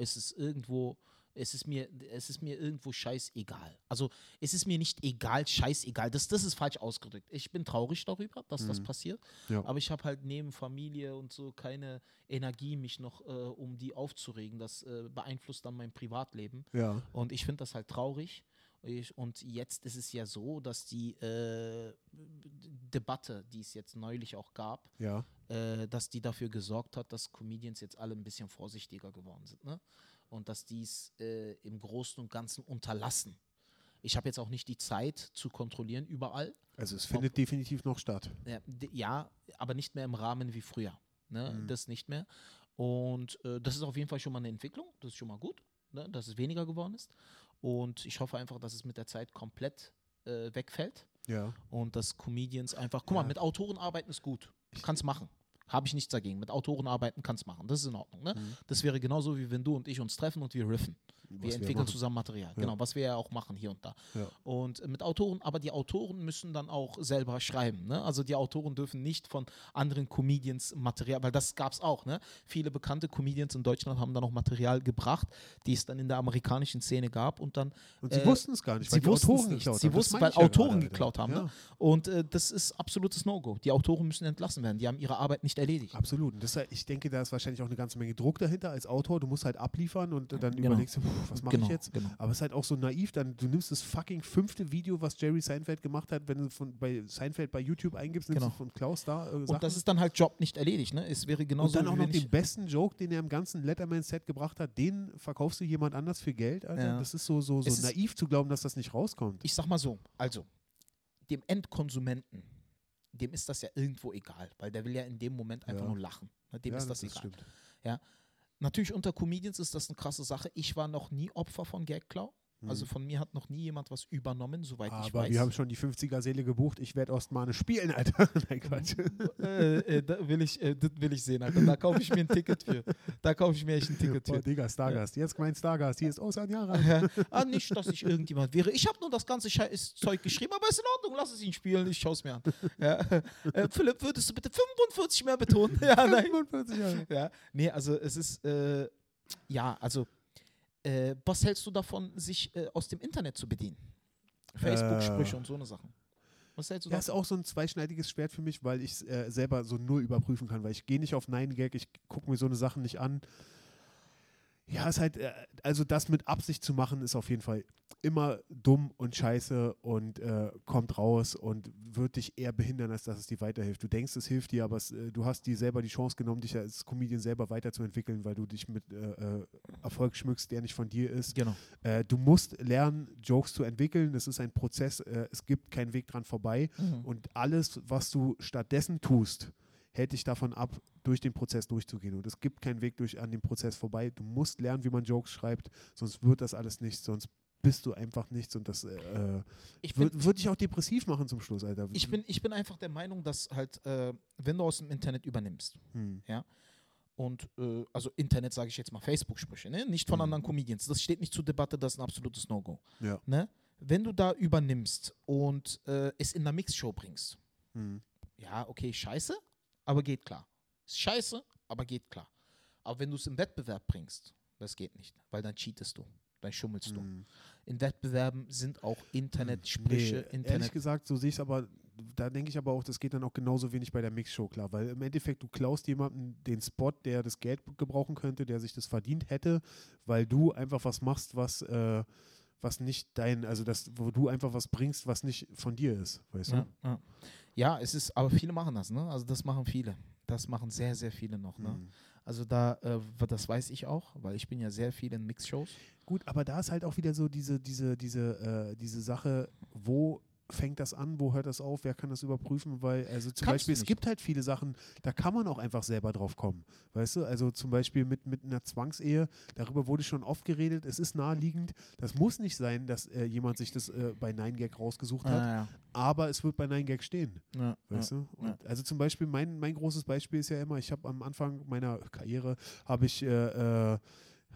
ist es irgendwo, es ist mir, es ist mir irgendwo scheißegal. Also es ist mir nicht egal, scheißegal. Das, das ist falsch ausgedrückt. Ich bin traurig darüber, dass das Mhm. passiert. Ja. Aber ich habe halt neben Familie und so keine Energie, mich noch äh, um die aufzuregen. Das äh, beeinflusst dann mein Privatleben. Ja, Und ich finde das halt traurig. Ich, und jetzt ist es ja so, dass die äh, Debatte, die es jetzt neulich auch gab, ja. äh, dass die dafür gesorgt hat, dass Comedians jetzt alle ein bisschen vorsichtiger geworden sind. Ne? Und dass die es äh, im Großen und Ganzen unterlassen. Ich habe jetzt auch nicht die Zeit zu kontrollieren überall. Also es findet definitiv noch statt. Ja, ja, aber nicht mehr im Rahmen wie früher. Ne? Mhm. Das nicht mehr. Und äh, das ist auf jeden Fall schon mal eine Entwicklung. Das ist schon mal gut, ne? dass es weniger geworden ist. Und ich hoffe einfach, dass es mit der Zeit komplett äh, wegfällt Ja. und dass Comedians einfach. Guck mal, Ja. mit Autoren arbeiten ist gut. Kannst machen. Habe ich nichts dagegen. Mit Autoren arbeiten kannst machen. Das ist in Ordnung. Ne? Mhm. Das wäre genauso, wie wenn du und ich uns treffen und wir riffen. Was Wir entwickeln machen. zusammen Material. Ja. Genau, was wir ja auch machen hier und da. Ja. Und mit Autoren, aber die Autoren müssen dann auch selber schreiben. Ne? Also die Autoren dürfen nicht von anderen Comedians Material, weil das gab es auch. Ne? Viele bekannte Comedians in Deutschland haben dann auch Material gebracht, die es dann in der amerikanischen Szene gab und dann Und sie äh, wussten es gar nicht, weil sie wussten es Autoren nicht. Sie wussten, weil ja Autoren geklaut haben. Ne? Und äh, das ist absolutes No-Go. Die Autoren müssen entlassen werden. Die haben ihre Arbeit nicht erledigt. Absolut. Und das, ich denke, da ist wahrscheinlich auch eine ganze Menge Druck dahinter als Autor. Du musst halt abliefern und dann Genau. überlegst du, pff, was mache Genau, ich jetzt? genau. Aber es ist halt auch so naiv, dann du nimmst das fucking fünfte Video, was Jerry Seinfeld gemacht hat, wenn du von bei Seinfeld bei YouTube eingibst, nimmst Genau. du von Klaus da äh, Und das ist dann halt Job nicht erledigt. Ne? Es wäre genauso und dann auch noch den besten Joke, den er im ganzen Letterman-Set gebracht hat, den verkaufst du jemand anders für Geld, Alter. Ja. Das ist so, so, so Es naiv zu glauben, dass das nicht rauskommt. ich sag mal so, also dem Endkonsumenten, dem ist das ja irgendwo egal, weil der will ja in dem Moment einfach Ja. nur lachen. Ne, Dem ja, ist das, egal. stimmt. Natürlich unter Comedians ist das eine krasse Sache. Ich war noch nie Opfer von Gagklau. Also Mhm. von mir hat noch nie jemand was übernommen, soweit ich Aber weiß. wir haben schon die 50er-Seele gebucht. Ich werde Ostmane spielen, Alter. Nein, Quatsch. äh, äh, da will ich, äh, das will ich sehen, Alter. Da kaufe ich mir ein Ticket für. Da kaufe ich mir echt ein Ticket Boah, für. Digga, Stargast. Jetzt mein Stargast. Hier ist Osan Yara. ah, nicht, dass ich irgendjemand wäre. Ich habe nur das ganze Scheiß Zeug geschrieben, aber ist in Ordnung, lass es ihn spielen, ich schaue es mir an. Ja. Äh, Philipp, würdest du bitte 45 mehr betonen? Ja, nein. 45 Jahre. Ja, nee, also es ist, äh, ja, also, äh, was hältst du davon, sich äh, aus dem Internet zu bedienen? Facebook-Sprüche Äh. und so eine Sachen. Was hältst du Ja, ist auch so ein zweischneidiges Schwert für mich, weil ich es äh, selber so null überprüfen kann, weil ich gehe nicht auf 9gag, ich gucke mir so eine Sachen nicht an. Ja, ist halt, äh, also das mit Absicht zu machen, ist auf jeden Fall immer dumm und scheiße und äh, kommt raus und wird dich eher behindern, als dass es dir weiterhilft. Du denkst, es hilft dir, aber es, äh, du hast dir selber die Chance genommen, dich als Comedian selber weiterzuentwickeln, weil du dich mit äh, äh, Erfolg schmückst, der nicht von dir ist. Genau. Du musst lernen, Jokes zu entwickeln. Das ist ein Prozess. Es gibt keinen Weg dran vorbei. Mhm. Und alles, was du stattdessen tust, hält dich davon ab, durch den Prozess durchzugehen. Und es gibt keinen Weg durch an dem Prozess vorbei. Du musst lernen, wie man Jokes schreibt, sonst wird das alles nichts, sonst bist du einfach nichts und das äh, Ich bin, wird, wird dich auch depressiv machen zum Schluss, Alter. ich, bin, ich bin einfach der Meinung, dass halt, äh, wenn du aus dem Internet übernimmst, Hm. und äh, also Internet sage ich jetzt mal Facebook-Sprüche, ne? nicht von Mhm. anderen Comedians, das steht nicht zur Debatte, das ist ein absolutes No-Go. Ja. Ne? Wenn du da übernimmst und äh, es in der Mixshow bringst, Hm. ja, okay, scheiße, aber geht klar. Ist scheiße, aber geht klar. Aber wenn du es im Wettbewerb bringst, das geht nicht, weil dann cheatest du, dann schummelst du. Hm. In Wettbewerben sind auch Internetsprüche, Nee, Ehrlich Internet. gesagt, so sehe ich es aber, da denke ich aber auch, das geht dann auch genauso wenig bei der Mixshow klar, weil im Endeffekt du klaust jemanden den Spot, der das Geld gebrauchen könnte, der sich das verdient hätte, weil du einfach was machst, was, äh, was nicht dein, also das, wo du einfach was bringst, was nicht von dir ist, weißt Ja, du? ja. ja, es ist, aber viele machen das, ne? Also das machen viele. Das machen sehr, sehr viele noch, ne? Hm. Also da, äh, das weiß ich auch, weil ich bin ja sehr viel in Mixshows. Gut, aber da ist halt auch wieder so diese, diese, diese, äh, diese Sache, wo fängt das an, wo hört das auf, wer kann das überprüfen, weil, also zum Kannst Beispiel, es gibt halt viele Sachen, da kann man auch einfach selber drauf kommen, weißt du, also zum Beispiel mit, mit einer Zwangsehe, darüber wurde schon oft geredet, es ist naheliegend, das muss nicht sein, dass äh, jemand sich das äh, bei 9gag rausgesucht hat, ja, aber es wird bei 9gag stehen, ja, weißt ja. du, und also zum Beispiel, mein, mein großes Beispiel ist ja immer, ich habe am Anfang meiner Karriere, habe ich äh, äh,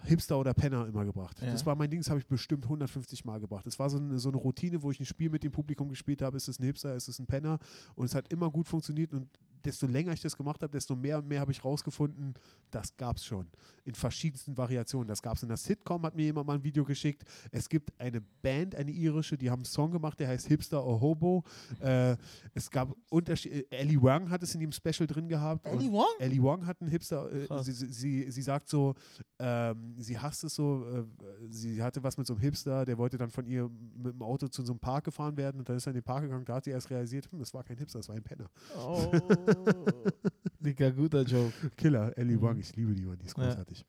Hipster oder Penner immer gebracht. Ja. Das war mein Ding, das habe ich bestimmt 150 Mal gebracht. Das war so eine, so eine Routine, wo ich ein Spiel mit dem Publikum gespielt habe. Ist es ein Hipster, ist es ein Penner? Und es hat immer gut funktioniert. Und desto länger ich das gemacht habe, desto mehr und mehr habe ich rausgefunden, das gab es schon. In verschiedensten Variationen. Das gab es in der Sitcom, hat mir jemand mal ein Video geschickt. Es gibt eine Band, eine irische, die haben einen Song gemacht, der heißt Hipster or Hobo. Äh, es gab Unterschiede. Ellie Wang hat es in dem Special drin gehabt. Ellie Wang? Ellie Wang hat einen Hipster. Äh, sie, sie, sie sagt so, ähm, sie hasst es so, äh, sie hatte was mit so einem Hipster, der wollte dann von ihr mit dem Auto zu so einem Park gefahren werden und dann ist er in den Park gegangen, da hat sie erst realisiert, hm, das war kein Hipster, das war ein Penner. Oh. Digga, guter Joke. Killer, Ellie Mhm. Wang, ich liebe die, Mann, die ist großartig.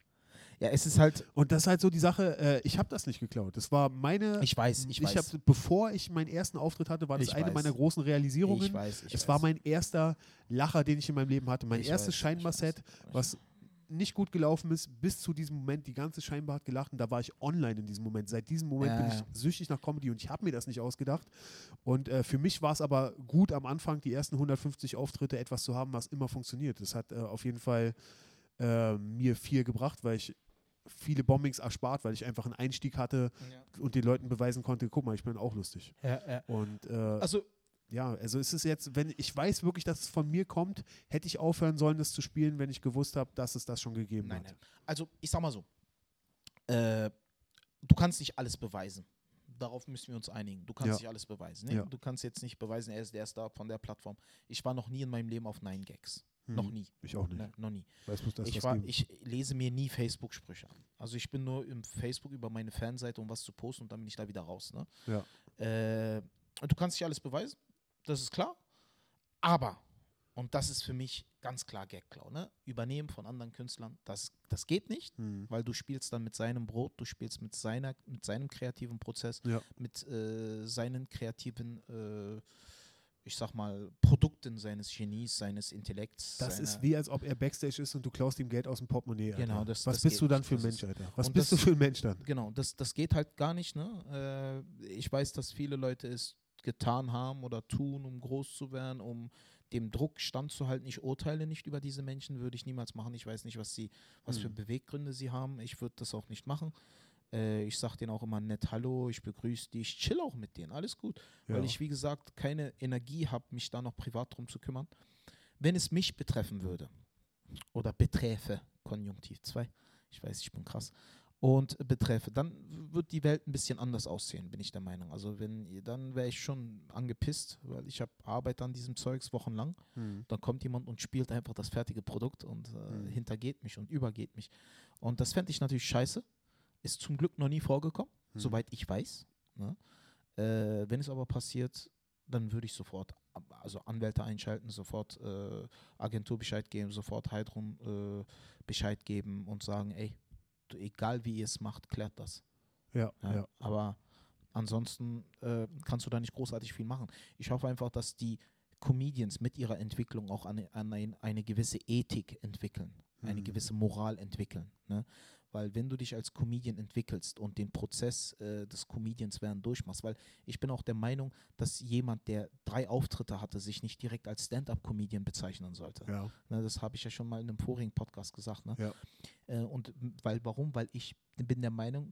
Ja, es ist halt, Und das ist halt so die Sache, äh, ich habe das nicht geklaut. Das war meine, ich weiß, ich weiß. hab, bevor ich meinen ersten Auftritt hatte, war das Ich eine weiß. meiner großen Realisierungen. ich weiß, ich es weiß. war mein erster Lacher, den ich in meinem Leben hatte. Mein Ich erstes ich Scheinbar-Set, was nicht gut gelaufen ist, bis zu diesem Moment. Die ganze Scheinbar hat gelacht und da war ich online in diesem Moment. Seit diesem Moment Ja, bin ja. ich süchtig nach Comedy und ich habe mir das nicht ausgedacht. Und äh, für mich war es aber gut am Anfang, die ersten 150 Auftritte etwas zu haben, was immer funktioniert. Das hat äh, auf jeden Fall äh, mir viel gebracht, weil ich viele Bombings erspart, weil ich einfach einen Einstieg hatte und den Leuten beweisen konnte, guck mal, ich bin auch lustig. Ja, ja. Und äh, Also, ja, also es ist jetzt, wenn ich weiß wirklich, dass es von mir kommt, hätte ich aufhören sollen, das zu spielen, wenn ich gewusst habe, dass es das schon gegeben nein, hat. nein. Also, ich sag mal so. Äh, du kannst nicht alles beweisen. Darauf müssen wir uns einigen. Du kannst Ja. nicht alles beweisen. Ne? Ja. Du kannst jetzt nicht beweisen, er ist der Star von der Plattform. Ich war noch nie in meinem Leben auf 9gags. Hm, Noch nie. Ich auch nicht. Ne, noch nie. Das ich, war, ich lese mir nie Facebook-Sprüche an. Also ich bin nur im Facebook über meine Fanseite, um was zu posten und dann bin ich da wieder raus. Ne? Ja. Äh, du kannst nicht alles beweisen, das ist klar. Aber, und das ist für mich ganz klar Gagklau, ne? Übernehmen von anderen Künstlern, das, das geht nicht, Hm. weil du spielst dann mit seinem Brot, du spielst mit, seiner, mit seinem kreativen Prozess, Ja. mit äh, seinen kreativen, äh, ich sag mal, Produkten seines Genies, seines Intellekts. Das ist wie, als ob er Backstage ist und du klaust ihm Geld aus dem Portemonnaie. Alter. Genau, das- Was das bist du dann nicht. für ein Mensch, Alter? Was bist das- du für ein Mensch dann? Genau, das, das geht halt gar nicht. Ne? Äh, ich weiß, dass viele Leute es getan haben oder tun, um groß zu werden, um dem Druck standzuhalten. Ich urteile nicht über diese Menschen, würde ich niemals machen. Ich weiß nicht, was sie, was für Hm. Beweggründe sie haben. Ich würde das auch nicht machen. Äh, ich sage denen auch immer nett Hallo, ich begrüße die, ich chill auch mit denen, alles gut. Ja. Weil ich, wie gesagt, keine Energie habe, mich da noch privat drum zu kümmern. Wenn es mich betreffen würde, oder beträfe, Konjunktiv 2, ich weiß, ich bin krass, und beträfe, dann wird die Welt ein bisschen anders aussehen, bin ich der Meinung. Also wenn, ihr- dann wäre ich schon angepisst, weil ich habe Arbeit an diesem Zeugs wochenlang. Hm. Dann kommt jemand und spielt einfach das fertige Produkt und äh, Mhm. hintergeht mich und übergeht mich. Und das fände ich natürlich scheiße. Ist zum Glück noch nie vorgekommen, Mhm. soweit ich weiß. Ne? Äh, wenn es aber passiert, dann würde ich sofort, also Anwälte einschalten, sofort äh, Agentur Bescheid geben, sofort Heidrun äh, Bescheid geben und sagen, ey, du, egal wie ihr es macht, klärt das. Ja, Ja, ja. Aber ansonsten äh, kannst du da nicht großartig viel machen. Ich hoffe einfach, dass die Comedians mit ihrer Entwicklung auch an, an ein, eine gewisse Ethik entwickeln, eine Mhm. gewisse Moral entwickeln. Ne? Weil wenn du dich als Comedian entwickelst und den Prozess äh, des Comedians werden durchmachst, weil ich bin auch der Meinung, dass jemand, der drei Auftritte hatte, sich nicht direkt als Stand-up-Comedian bezeichnen sollte. ja. Ne, das habe ich ja schon mal in einem vorigen Podcast gesagt. Ne? Ja. Äh, und weil, warum? Weil ich bin der Meinung,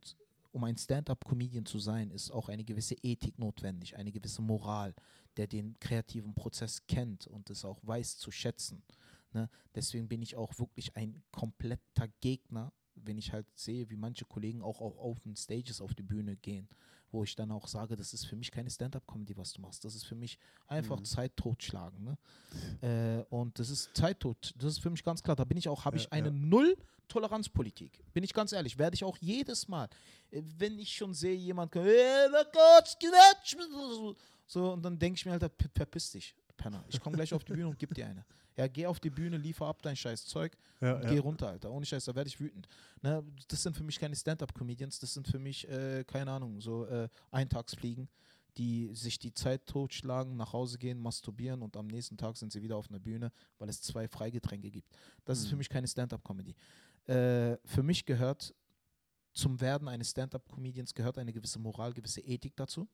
um ein Stand-up-Comedian zu sein, ist auch eine gewisse Ethik notwendig, eine gewisse Moral, der den kreativen Prozess kennt und es auch weiß zu schätzen. Ne? Deswegen bin ich auch wirklich ein kompletter Gegner, wenn ich halt sehe, wie manche Kollegen auch auf Open Stages auf die Bühne gehen, wo ich dann auch sage, das ist für mich keine Stand-up-Comedy, was du machst. Das ist für mich einfach Mhm. Zeit totschlagen. Ne? Äh, und das ist Zeit tot. Das ist für mich ganz klar. Da bin ich auch, habe Ja, ich eine ja. Null-Toleranzpolitik. Bin ich ganz ehrlich, werde ich auch jedes Mal, äh, wenn ich schon sehe, jemand kommt, "Äh, na Gott, Quatsch", so, und dann denke ich mir halt, "Ver- verpiss dich, Penner. Ich komme gleich auf die Bühne und gib dir eine. Ja, geh auf die Bühne, liefer ab dein scheiß Zeug ja, und geh runter, Alter. Ohne Scheiß, da werde ich wütend. Ne, das sind für mich keine Stand-Up-Comedians, das sind für mich, äh, keine Ahnung, so äh, Eintagsfliegen, die sich die Zeit totschlagen, nach Hause gehen, masturbieren und am nächsten Tag sind sie wieder auf einer Bühne, weil es zwei Freigetränke gibt. Das ist für Mhm. mich keine Stand-up-Comedy. Äh, für mich gehört zum Werden eines Stand-up-Comedians gehört eine gewisse Moral, gewisse Ethik dazu.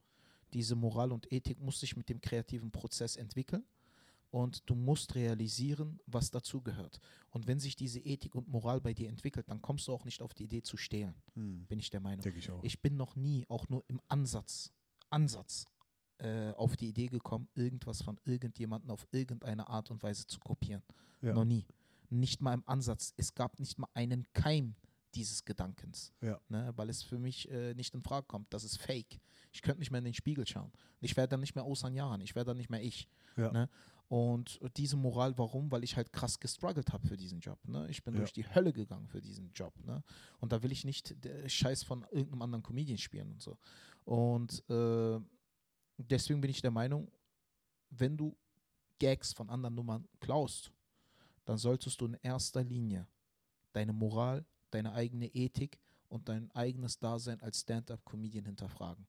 Diese Moral und Ethik muss sich mit dem kreativen Prozess entwickeln und du musst realisieren, was dazu gehört. Und wenn sich diese Ethik und Moral bei dir entwickelt, dann kommst du auch nicht auf die Idee zu stehlen, Hm. bin ich der Meinung. Ich auch. Ich bin noch nie, auch nur im Ansatz, Ansatz, äh, auf die Idee gekommen, irgendwas von irgendjemandem auf irgendeine Art und Weise zu kopieren. ja. Noch nie. Nicht mal im Ansatz. Es gab nicht mal einen Keim dieses Gedankens. Ja. Ne, weil es für mich äh, nicht in Frage kommt. Das ist fake. Ich könnte nicht mehr in den Spiegel schauen. Ich wäre dann nicht mehr Osan Jahan. Ich wäre dann nicht mehr ich. Ja. Ne? Und diese Moral, warum? Weil ich halt krass gestruggelt habe für diesen Job. Ne? Ich bin Ja. durch die Hölle gegangen für diesen Job. Ne? Und da will ich nicht der Scheiß von irgendeinem anderen Comedian spielen und so. Und äh, deswegen bin ich der Meinung, wenn du Gags von anderen Nummern klaust, dann solltest du in erster Linie deine Moral, deine eigene Ethik und dein eigenes Dasein als Stand-up-Comedian hinterfragen.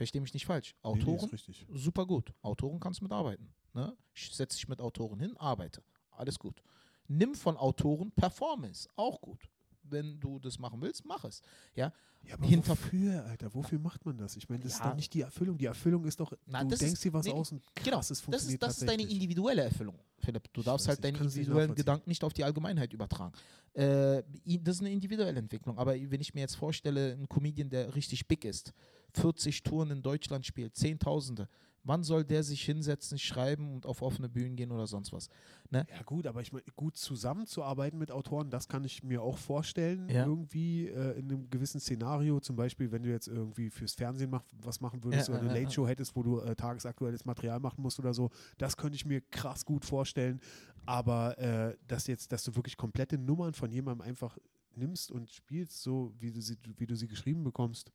Verstehe mich nicht falsch. Nee, nee, Autoren, ist richtig. super gut. Autoren kannst du mitarbeiten. Ne? Setz dich mit Autoren hin, arbeite. Alles gut. Nimm von Autoren Performance. Auch gut. Wenn du das machen willst, mach es. Ja, Ja, aber Hinter- wofür, Alter? Wofür macht man das? Ich meine, das ist Ja. doch nicht die Erfüllung. Die Erfüllung ist doch, Na, du das denkst ist- dir was nee, aus und genau. krass, es Das ist, funktioniert das ist deine individuelle Erfüllung, Philipp. Du Ich darfst halt deine individuellen. Gedanken nicht auf die Allgemeinheit übertragen. Äh, das ist eine individuelle Entwicklung. Aber wenn ich mir jetzt vorstelle, ein Comedian, der richtig big ist, 40 Touren in Deutschland spielt, Zehntausende, wann soll der sich hinsetzen, schreiben und auf offene Bühnen gehen oder sonst was? Ja gut, aber ich meine, gut zusammenzuarbeiten mit Autoren, das kann ich mir auch vorstellen, Ja. irgendwie äh, in einem gewissen Szenario, zum Beispiel, wenn du jetzt irgendwie fürs Fernsehen mach, was machen würdest Ja, oder eine Late Show hättest, wo du äh, tagesaktuelles Material machen musst oder so, das könnte ich mir krass gut vorstellen, aber äh, dass jetzt, dass du wirklich komplette Nummern von jemandem einfach nimmst und spielst, so wie du sie, wie du sie geschrieben bekommst,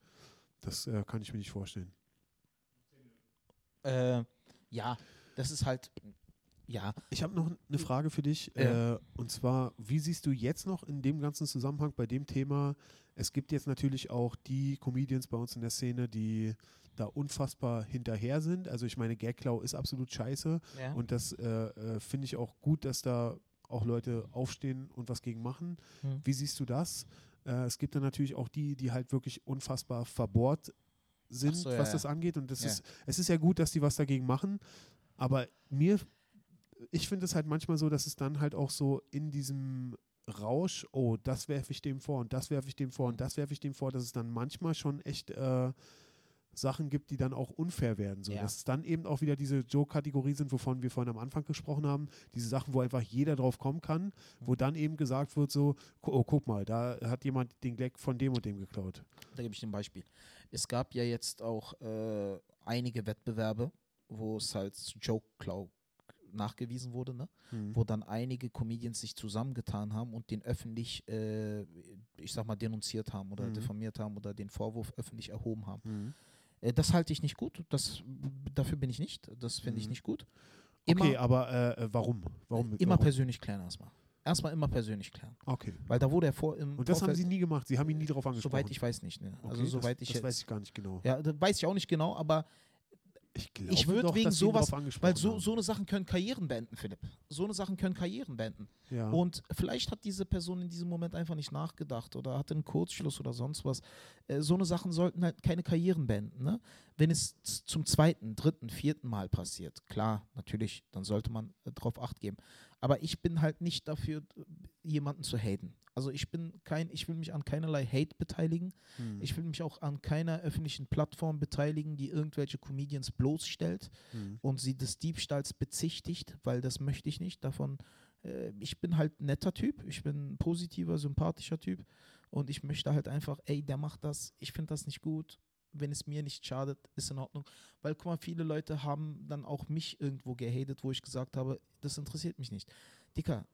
das äh, kann ich mir nicht vorstellen. Äh, ja, das ist halt, ja, Ich habe noch eine Frage für dich. Äh, und zwar, wie siehst du jetzt noch in dem ganzen Zusammenhang bei dem Thema? Es gibt jetzt natürlich auch die Comedians bei uns in der Szene, die da unfassbar hinterher sind. Also ich meine, Gagklau ist absolut scheiße. ja. Und das äh, äh, finde ich auch gut, dass da auch Leute aufstehen und was gegen machen. Hm. Wie siehst du das? Äh, es gibt dann natürlich auch die, die halt wirklich unfassbar verbohrt sind, so, ja, was das angeht. Und das ist, es ist ja gut, dass die was dagegen machen. Aber mir, ich finde es halt manchmal so, dass es dann halt auch so in diesem Rausch, oh, das werfe ich dem vor und das werfe ich dem vor und das werfe ich dem vor, dass es dann manchmal schon echt äh, Sachen gibt, die dann auch unfair werden. So. Ja. Dass es dann eben auch wieder diese Joke-Kategorie sind, wovon wir vorhin am Anfang gesprochen haben. Diese Sachen, wo einfach jeder drauf kommen kann, wo Mhm. dann eben gesagt wird, so, oh, guck mal, da hat jemand den Gag von dem und dem geklaut. Da gebe ich dir ein Beispiel. Es gab ja jetzt auch äh, einige Wettbewerbe, wo es halt zu Joke-Klau nachgewiesen wurde, ne? Mhm. wo dann einige Comedians sich zusammengetan haben und den öffentlich, äh, ich sag mal, denunziert haben oder Mhm. diffamiert haben oder den Vorwurf öffentlich erhoben haben. Mhm. Äh, das halte ich nicht gut. Das, dafür bin ich nicht. Das finde ich Mhm. nicht gut. Immer, Okay, aber äh, äh, warum? Warum? immer warum? persönlich klären erstmal. Erstmal immer persönlich klären. Okay. Weil da wurde er vor im Und das haben Vorfeld, sie nie gemacht. Sie haben ihn nie darauf angesprochen. soweit ich weiß nicht. Ne? Also Okay, soweit das, ich das jetzt, weiß ich gar nicht genau. ja, das weiß ich auch nicht genau, aber Ich glaube Ich würd doch, wegen sowas- weil so, haben. so eine Sachen können Karrieren beenden, Philipp. So eine Sachen können Karrieren beenden. ja. Und vielleicht hat diese Person in diesem Moment einfach nicht nachgedacht oder hatte einen Kurzschluss oder sonst was. Äh, so eine Sachen sollten halt keine Karrieren beenden. Ne? Wenn es zum zweiten, dritten, vierten Mal passiert, klar, natürlich, dann sollte man äh, darauf acht geben. Aber ich bin halt nicht dafür, jemanden zu haten. Also ich bin kein, ich will mich an keinerlei Hate beteiligen. Hm. Ich will mich auch an keiner öffentlichen Plattform beteiligen, die irgendwelche Comedians bloßstellt Hm. und sie des Diebstahls bezichtigt, weil das möchte ich nicht. Davon, äh, ich bin halt ein netter Typ, ich bin ein positiver, sympathischer Typ und ich möchte halt einfach, ey, der macht das, ich finde das nicht gut. Wenn es mir nicht schadet, ist in Ordnung. Weil, guck mal, viele Leute haben dann auch mich irgendwo gehatet, wo ich gesagt habe, das interessiert mich nicht. Dicker,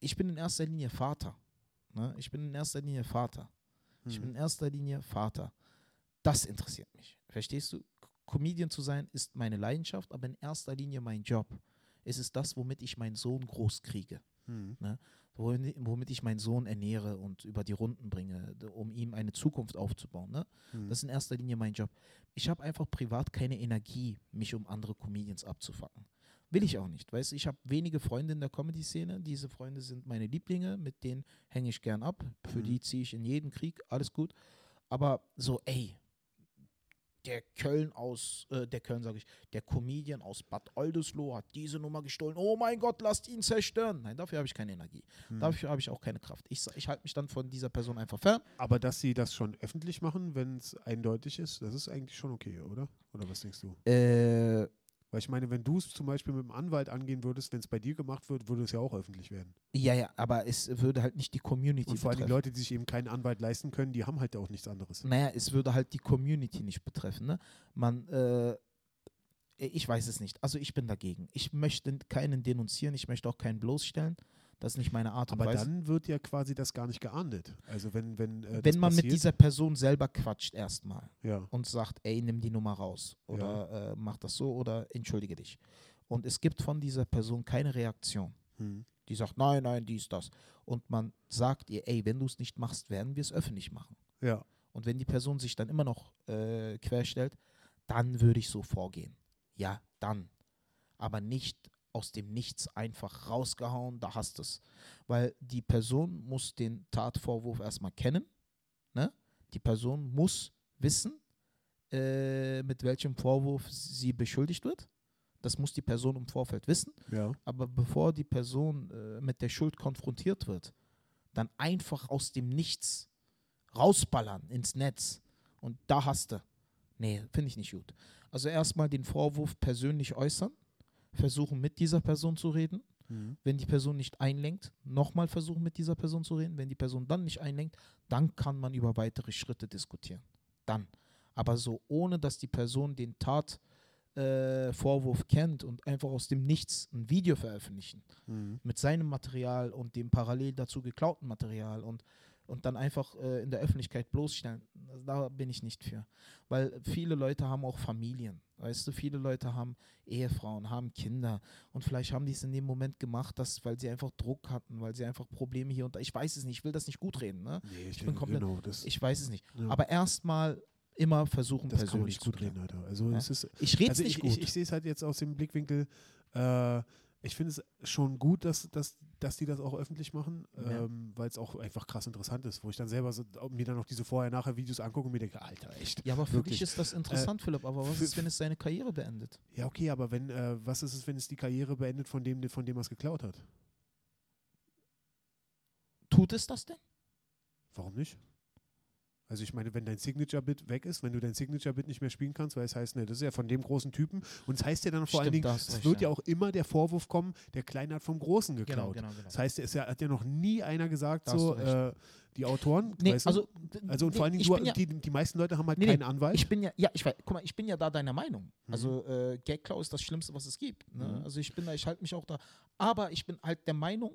ich bin in erster Linie Vater. Ne? Ich bin in erster Linie Vater. Ich Hm. bin in erster Linie Vater. Das interessiert mich. Verstehst du? Comedian zu sein ist meine Leidenschaft, aber in erster Linie mein Job. Es ist das, womit ich meinen Sohn groß kriege. Hm. womit, womit ich meinen Sohn ernähre und über die Runden bringe, um ihm eine Zukunft aufzubauen. Ne? Hm. Das ist in erster Linie mein Job. Ich habe einfach privat keine Energie, mich um andere Comedians abzufacken. Will ich auch nicht. Weißt du, ich habe wenige Freunde in der Comedy-Szene. Diese Freunde sind meine Lieblinge, mit denen hänge ich gern ab. Für Mhm. die ziehe ich in jeden Krieg, alles gut. Aber so, ey, der Köln aus, äh, der Köln sage ich, der Comedian aus Bad Oldesloe hat diese Nummer gestohlen. Oh mein Gott, lasst ihn zerstören. Nein, dafür habe ich keine Energie. Hm. Dafür habe ich auch keine Kraft. Ich, ich halte mich dann von dieser Person einfach fern. Aber dass sie das schon öffentlich machen, wenn es eindeutig ist, das ist eigentlich schon okay, oder? Oder was denkst du? Äh, Weil ich meine, wenn du es zum Beispiel mit dem Anwalt angehen würdest, wenn es bei dir gemacht wird, würde es ja auch öffentlich werden. ja, ja, aber es würde halt nicht die Community Und vor allem die betreffen. Leute, die sich eben keinen Anwalt leisten können, die haben halt auch nichts anderes. Naja, es würde halt die Community nicht betreffen. Ne? Man, äh, ich weiß es nicht. Also ich bin dagegen. Ich möchte keinen denunzieren, ich möchte auch keinen bloßstellen. Das ist nicht meine Art und Aber Weise. dann wird ja quasi das gar nicht geahndet. Also wenn, wenn, äh, Wenn man mit dieser Person selber quatscht erstmal ja. und sagt, ey, nimm die Nummer raus oder äh, mach das so oder entschuldige dich. Und es gibt von dieser Person keine Reaktion. Hm. Die sagt, nein, nein, dies, das. Und man sagt ihr, ey, wenn du es nicht machst, werden wir es öffentlich machen. ja, Und wenn die Person sich dann immer noch äh, querstellt, dann würde ich so vorgehen. Ja, dann. Aber nicht aus dem Nichts einfach rausgehauen, da hast du es. Weil die Person muss den Tatvorwurf erstmal kennen. Ne? Die Person muss wissen, äh, mit welchem Vorwurf sie beschuldigt wird. Das muss die Person im Vorfeld wissen. ja. Aber bevor die Person äh, mit der Schuld konfrontiert wird, dann einfach aus dem Nichts rausballern ins Netz und da hast du. Nee, finde ich nicht gut. Also erstmal den Vorwurf persönlich äußern, versuchen mit dieser Person zu reden. Hm. Wenn die Person nicht einlenkt, nochmal versuchen mit dieser Person zu reden. Wenn die Person dann nicht einlenkt, dann kann man über weitere Schritte diskutieren. Dann. Aber so ohne, dass die Person den Tatvorwurf äh, kennt und einfach aus dem Nichts ein Video veröffentlichen Hm. mit seinem Material und dem parallel dazu geklauten Material und, und dann einfach äh, in der Öffentlichkeit bloßstellen. Also Da bin ich nicht für. Weil viele Leute haben auch Familien. Weißt du, viele Leute haben Ehefrauen, haben Kinder und vielleicht haben die es in dem Moment gemacht, dass, weil sie einfach Druck hatten, weil sie einfach Probleme hier und da. Ich weiß es nicht, ich will das nicht gut reden. Ne? Nee, ich, bin denke, komplett- genau, das, Ich weiß es nicht. ja, Aber erstmal immer versuchen, das kann man persönlich nicht zu gut reden. Alter. Also Ja? es ist, Ich rede also nicht ich, gut. ich, ich sehe es halt jetzt aus dem Blickwinkel, äh, ich finde es schon gut, dass, dass, dass die das auch öffentlich machen, Ja. ähm, weil es auch einfach krass interessant ist, wo ich dann selber so, mir dann noch diese Vorher-Nachher-Videos angucke und mir denke, Alter, echt. ja, aber für wirklich. dich ist das interessant, Philipp. Aber was ist, wenn es seine Karriere beendet? Ja, okay, aber wenn, äh, was ist es, wenn es die Karriere beendet von dem, von dem er es geklaut hat? Tut es das denn? Warum nicht? Also ich meine, wenn dein Signature-Bit weg ist, wenn du dein Signature-Bit nicht mehr spielen kannst, weil es heißt, ne, das ist ja von dem großen Typen und es heißt ja dann vor allen Stimmt, Dingen, da hast es recht, wird ja ja. auch immer der Vorwurf kommen, der Kleine hat vom Großen geklaut. genau. Das heißt, es hat ja noch nie einer gesagt, Da hast so äh, die Autoren, Nee, weißt du? also, also und vor allen Dingen, du, ja, die, die meisten Leute haben halt Nee, nee, keinen Anwalt. ich bin ja, ja, ich weiß, guck mal, ich bin ja da deiner Meinung. Mhm. Also äh, Gagklau ist das Schlimmste, was es gibt. Ne? Mhm. Also ich bin da, ich halte mich auch da. Aber ich bin halt der Meinung,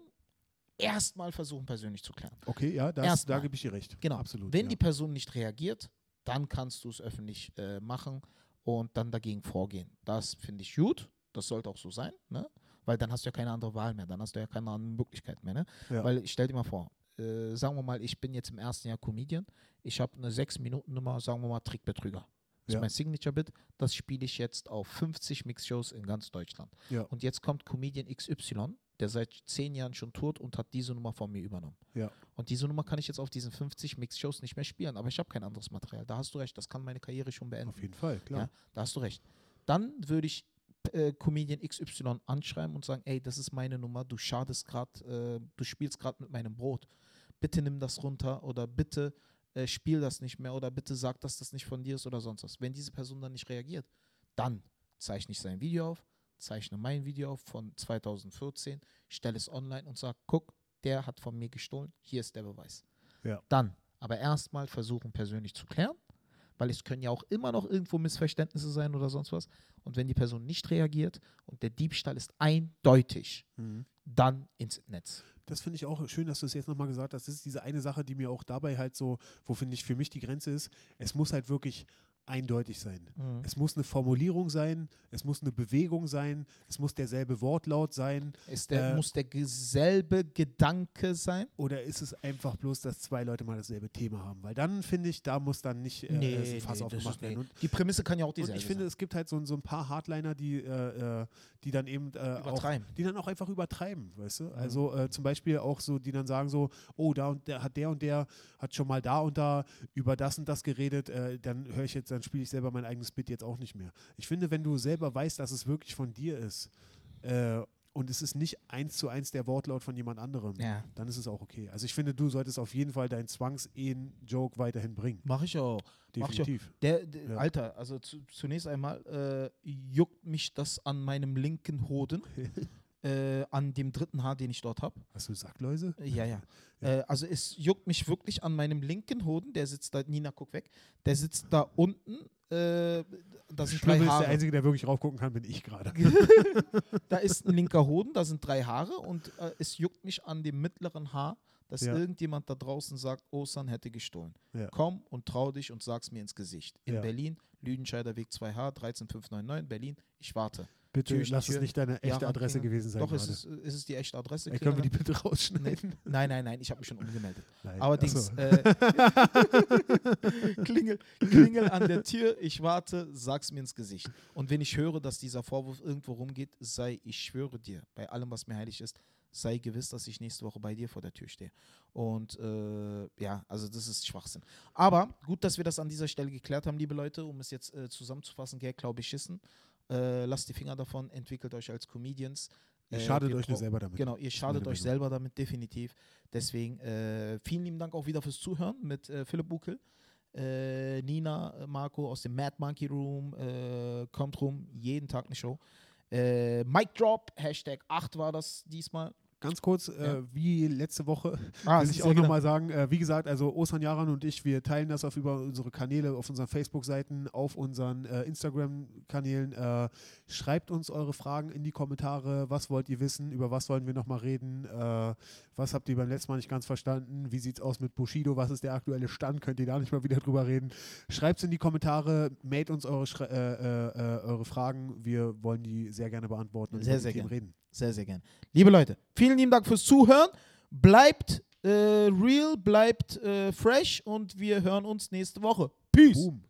erstmal versuchen persönlich zu klären. okay, ja, das, da gebe ich dir recht. Genau. Absolut. Wenn ja. die Person nicht reagiert, dann kannst du es öffentlich äh, machen und dann dagegen vorgehen. Das finde ich gut. Das sollte auch so sein, ne? Weil dann hast du ja keine andere Wahl mehr, dann hast du ja keine andere Möglichkeit mehr, ne? Ja. Weil ich stell dir mal vor, äh, sagen wir mal, ich bin jetzt im ersten Jahr Comedian, ich habe eine 6-Minuten-Nummer, sagen wir mal Trickbetrüger. Das Ja. ist mein Signature-Bit, das spiele ich jetzt auf 50 Mix-Shows in ganz Deutschland. Ja. Und jetzt kommt Comedian XY, der seit 10 Jahren schon tourt und hat diese Nummer von mir übernommen. Ja. Und diese Nummer kann ich jetzt auf diesen 50 Mix-Shows nicht mehr spielen, aber ich habe kein anderes Material. Da hast du recht, das kann meine Karriere schon beenden. Auf jeden Fall, klar. Ja, da hast du recht. Dann würde ich äh, Comedian XY anschreiben und sagen, ey, das ist meine Nummer, du schadest gerade, äh, du spielst gerade mit meinem Brot. Bitte nimm das runter oder bitte äh, spiel das nicht mehr oder bitte sag, dass das nicht von dir ist oder sonst was. Wenn diese Person dann nicht reagiert, dann zeichne ich sein Video auf, zeichne mein Video auf von 2014, stelle es online und sage, guck, der hat von mir gestohlen, hier ist der Beweis. Ja. Dann aber erstmal versuchen persönlich zu klären, weil es können ja auch immer noch irgendwo Missverständnisse sein oder sonst was. Und wenn die Person nicht reagiert und der Diebstahl ist eindeutig, Mhm. dann ins Netz. Das finde ich auch schön, dass du es jetzt nochmal gesagt hast. Das ist diese eine Sache, die mir auch dabei halt so, wo finde ich für mich die Grenze ist, es muss halt wirklich eindeutig sein. Mhm. Es muss eine Formulierung sein, es muss eine Bewegung sein, es muss derselbe Wortlaut sein. Ist der, Äh, muss der selbe Gedanke sein? Oder ist es einfach bloß, dass zwei Leute mal dasselbe Thema haben? Weil dann finde ich, da muss dann nicht äh, äh, ein Fass das aufgemacht werden. nee. Und, Die Prämisse kann ja auch dieselbe ich finde, sein. es gibt halt so, so ein paar Hardliner, die, äh, äh, die dann eben äh, auch die dann auch einfach übertreiben, weißt du? Mhm. Also äh, zum Beispiel auch so, die dann sagen so, oh, da und der hat der und der hat schon mal da und da über das und das geredet, äh, dann höre ich jetzt, dann spiele ich selber mein eigenes Bit jetzt auch nicht mehr. Ich finde, wenn du selber weißt, dass es wirklich von dir ist äh, und es ist nicht eins zu eins der Wortlaut von jemand anderem, Ja. dann ist es auch okay. Also ich finde, du solltest auf jeden Fall deinen Zwangsehen-Joke weiterhin bringen. Mach ich auch. Mach ich auch. Definitiv. Der, der Ja. Alter, also zu, zunächst einmal äh, juckt mich das an meinem linken Hoden, äh, an dem dritten Haar, den ich dort habe. Hast du Sackläuse? Ja, ja. Ja. Äh, also es juckt mich wirklich an meinem linken Hoden, der sitzt da, Nina, guck weg, der sitzt da unten, äh, da sind drei Schlimme ist, der Haare. Einzige, der wirklich raufgucken kann, bin ich gerade. da ist ein linker Hoden, da sind drei Haare und äh, es juckt mich an dem mittleren Haar, dass Ja. irgendjemand da draußen sagt, Osan hätte gestohlen. Ja. Komm und trau dich und sag's mir ins Gesicht. In Ja. Berlin, Lüdenscheider Weg 2H, 13599, Berlin. Ich warte. Bitte Tür ist die lass es Tür. nicht deine echte Ja, Adresse Klingel. gewesen sein. Doch, ist es, ist es die echte Adresse? Ey, können wir die bitte rausschneiden? Nein, nein, nein, ich habe mich schon umgemeldet. Nein. Allerdings, Achso. äh, klingel, klingel an der Tür, ich warte, sag's mir ins Gesicht. Und wenn ich höre, dass dieser Vorwurf irgendwo rumgeht, sei, ich schwöre dir, bei allem, was mir heilig ist, sei gewiss, dass ich nächste Woche bei dir vor der Tür stehe. Und äh, ja, also das ist Schwachsinn. Aber gut, dass wir das an dieser Stelle geklärt haben, liebe Leute, um es jetzt äh, zusammenzufassen, Gag, glaube ich, schissen. Äh, lasst die Finger davon, entwickelt euch als Comedians. Ihr Äh, schadet wir euch nur selber damit. Genau, ihr schadet euch selber damit definitiv. Deswegen äh, vielen lieben Dank auch wieder fürs Zuhören mit äh, Philipp Bukel, äh, Nina, äh, Marco aus dem Mad Monkey Room, äh, kommt rum, jeden Tag eine Show. Äh, Mic Drop, Hashtag 8 war das diesmal. Ganz kurz, äh, Ja. wie letzte Woche, Ah, will ich auch nochmal sagen, äh, wie gesagt, also Osan Yaran und ich, wir teilen das auf über unsere Kanäle, auf unseren Facebook-Seiten, auf unseren äh, Instagram-Kanälen. Äh, schreibt uns eure Fragen in die Kommentare. Was wollt ihr wissen? Über was wollen wir nochmal reden? Äh, was habt ihr beim letzten Mal nicht ganz verstanden? Wie sieht es aus mit Bushido? Was ist der aktuelle Stand? Könnt ihr da nicht mal wieder drüber reden? Schreibt es in die Kommentare, mailt uns eure, eure Fragen. Wir wollen die sehr gerne beantworten und Sehr, sehr Themen gern. reden. Sehr, sehr gern. Liebe Leute, vielen lieben Dank fürs Zuhören. Bleibt äh, real, bleibt äh, fresh und wir hören uns nächste Woche. Peace. Boom.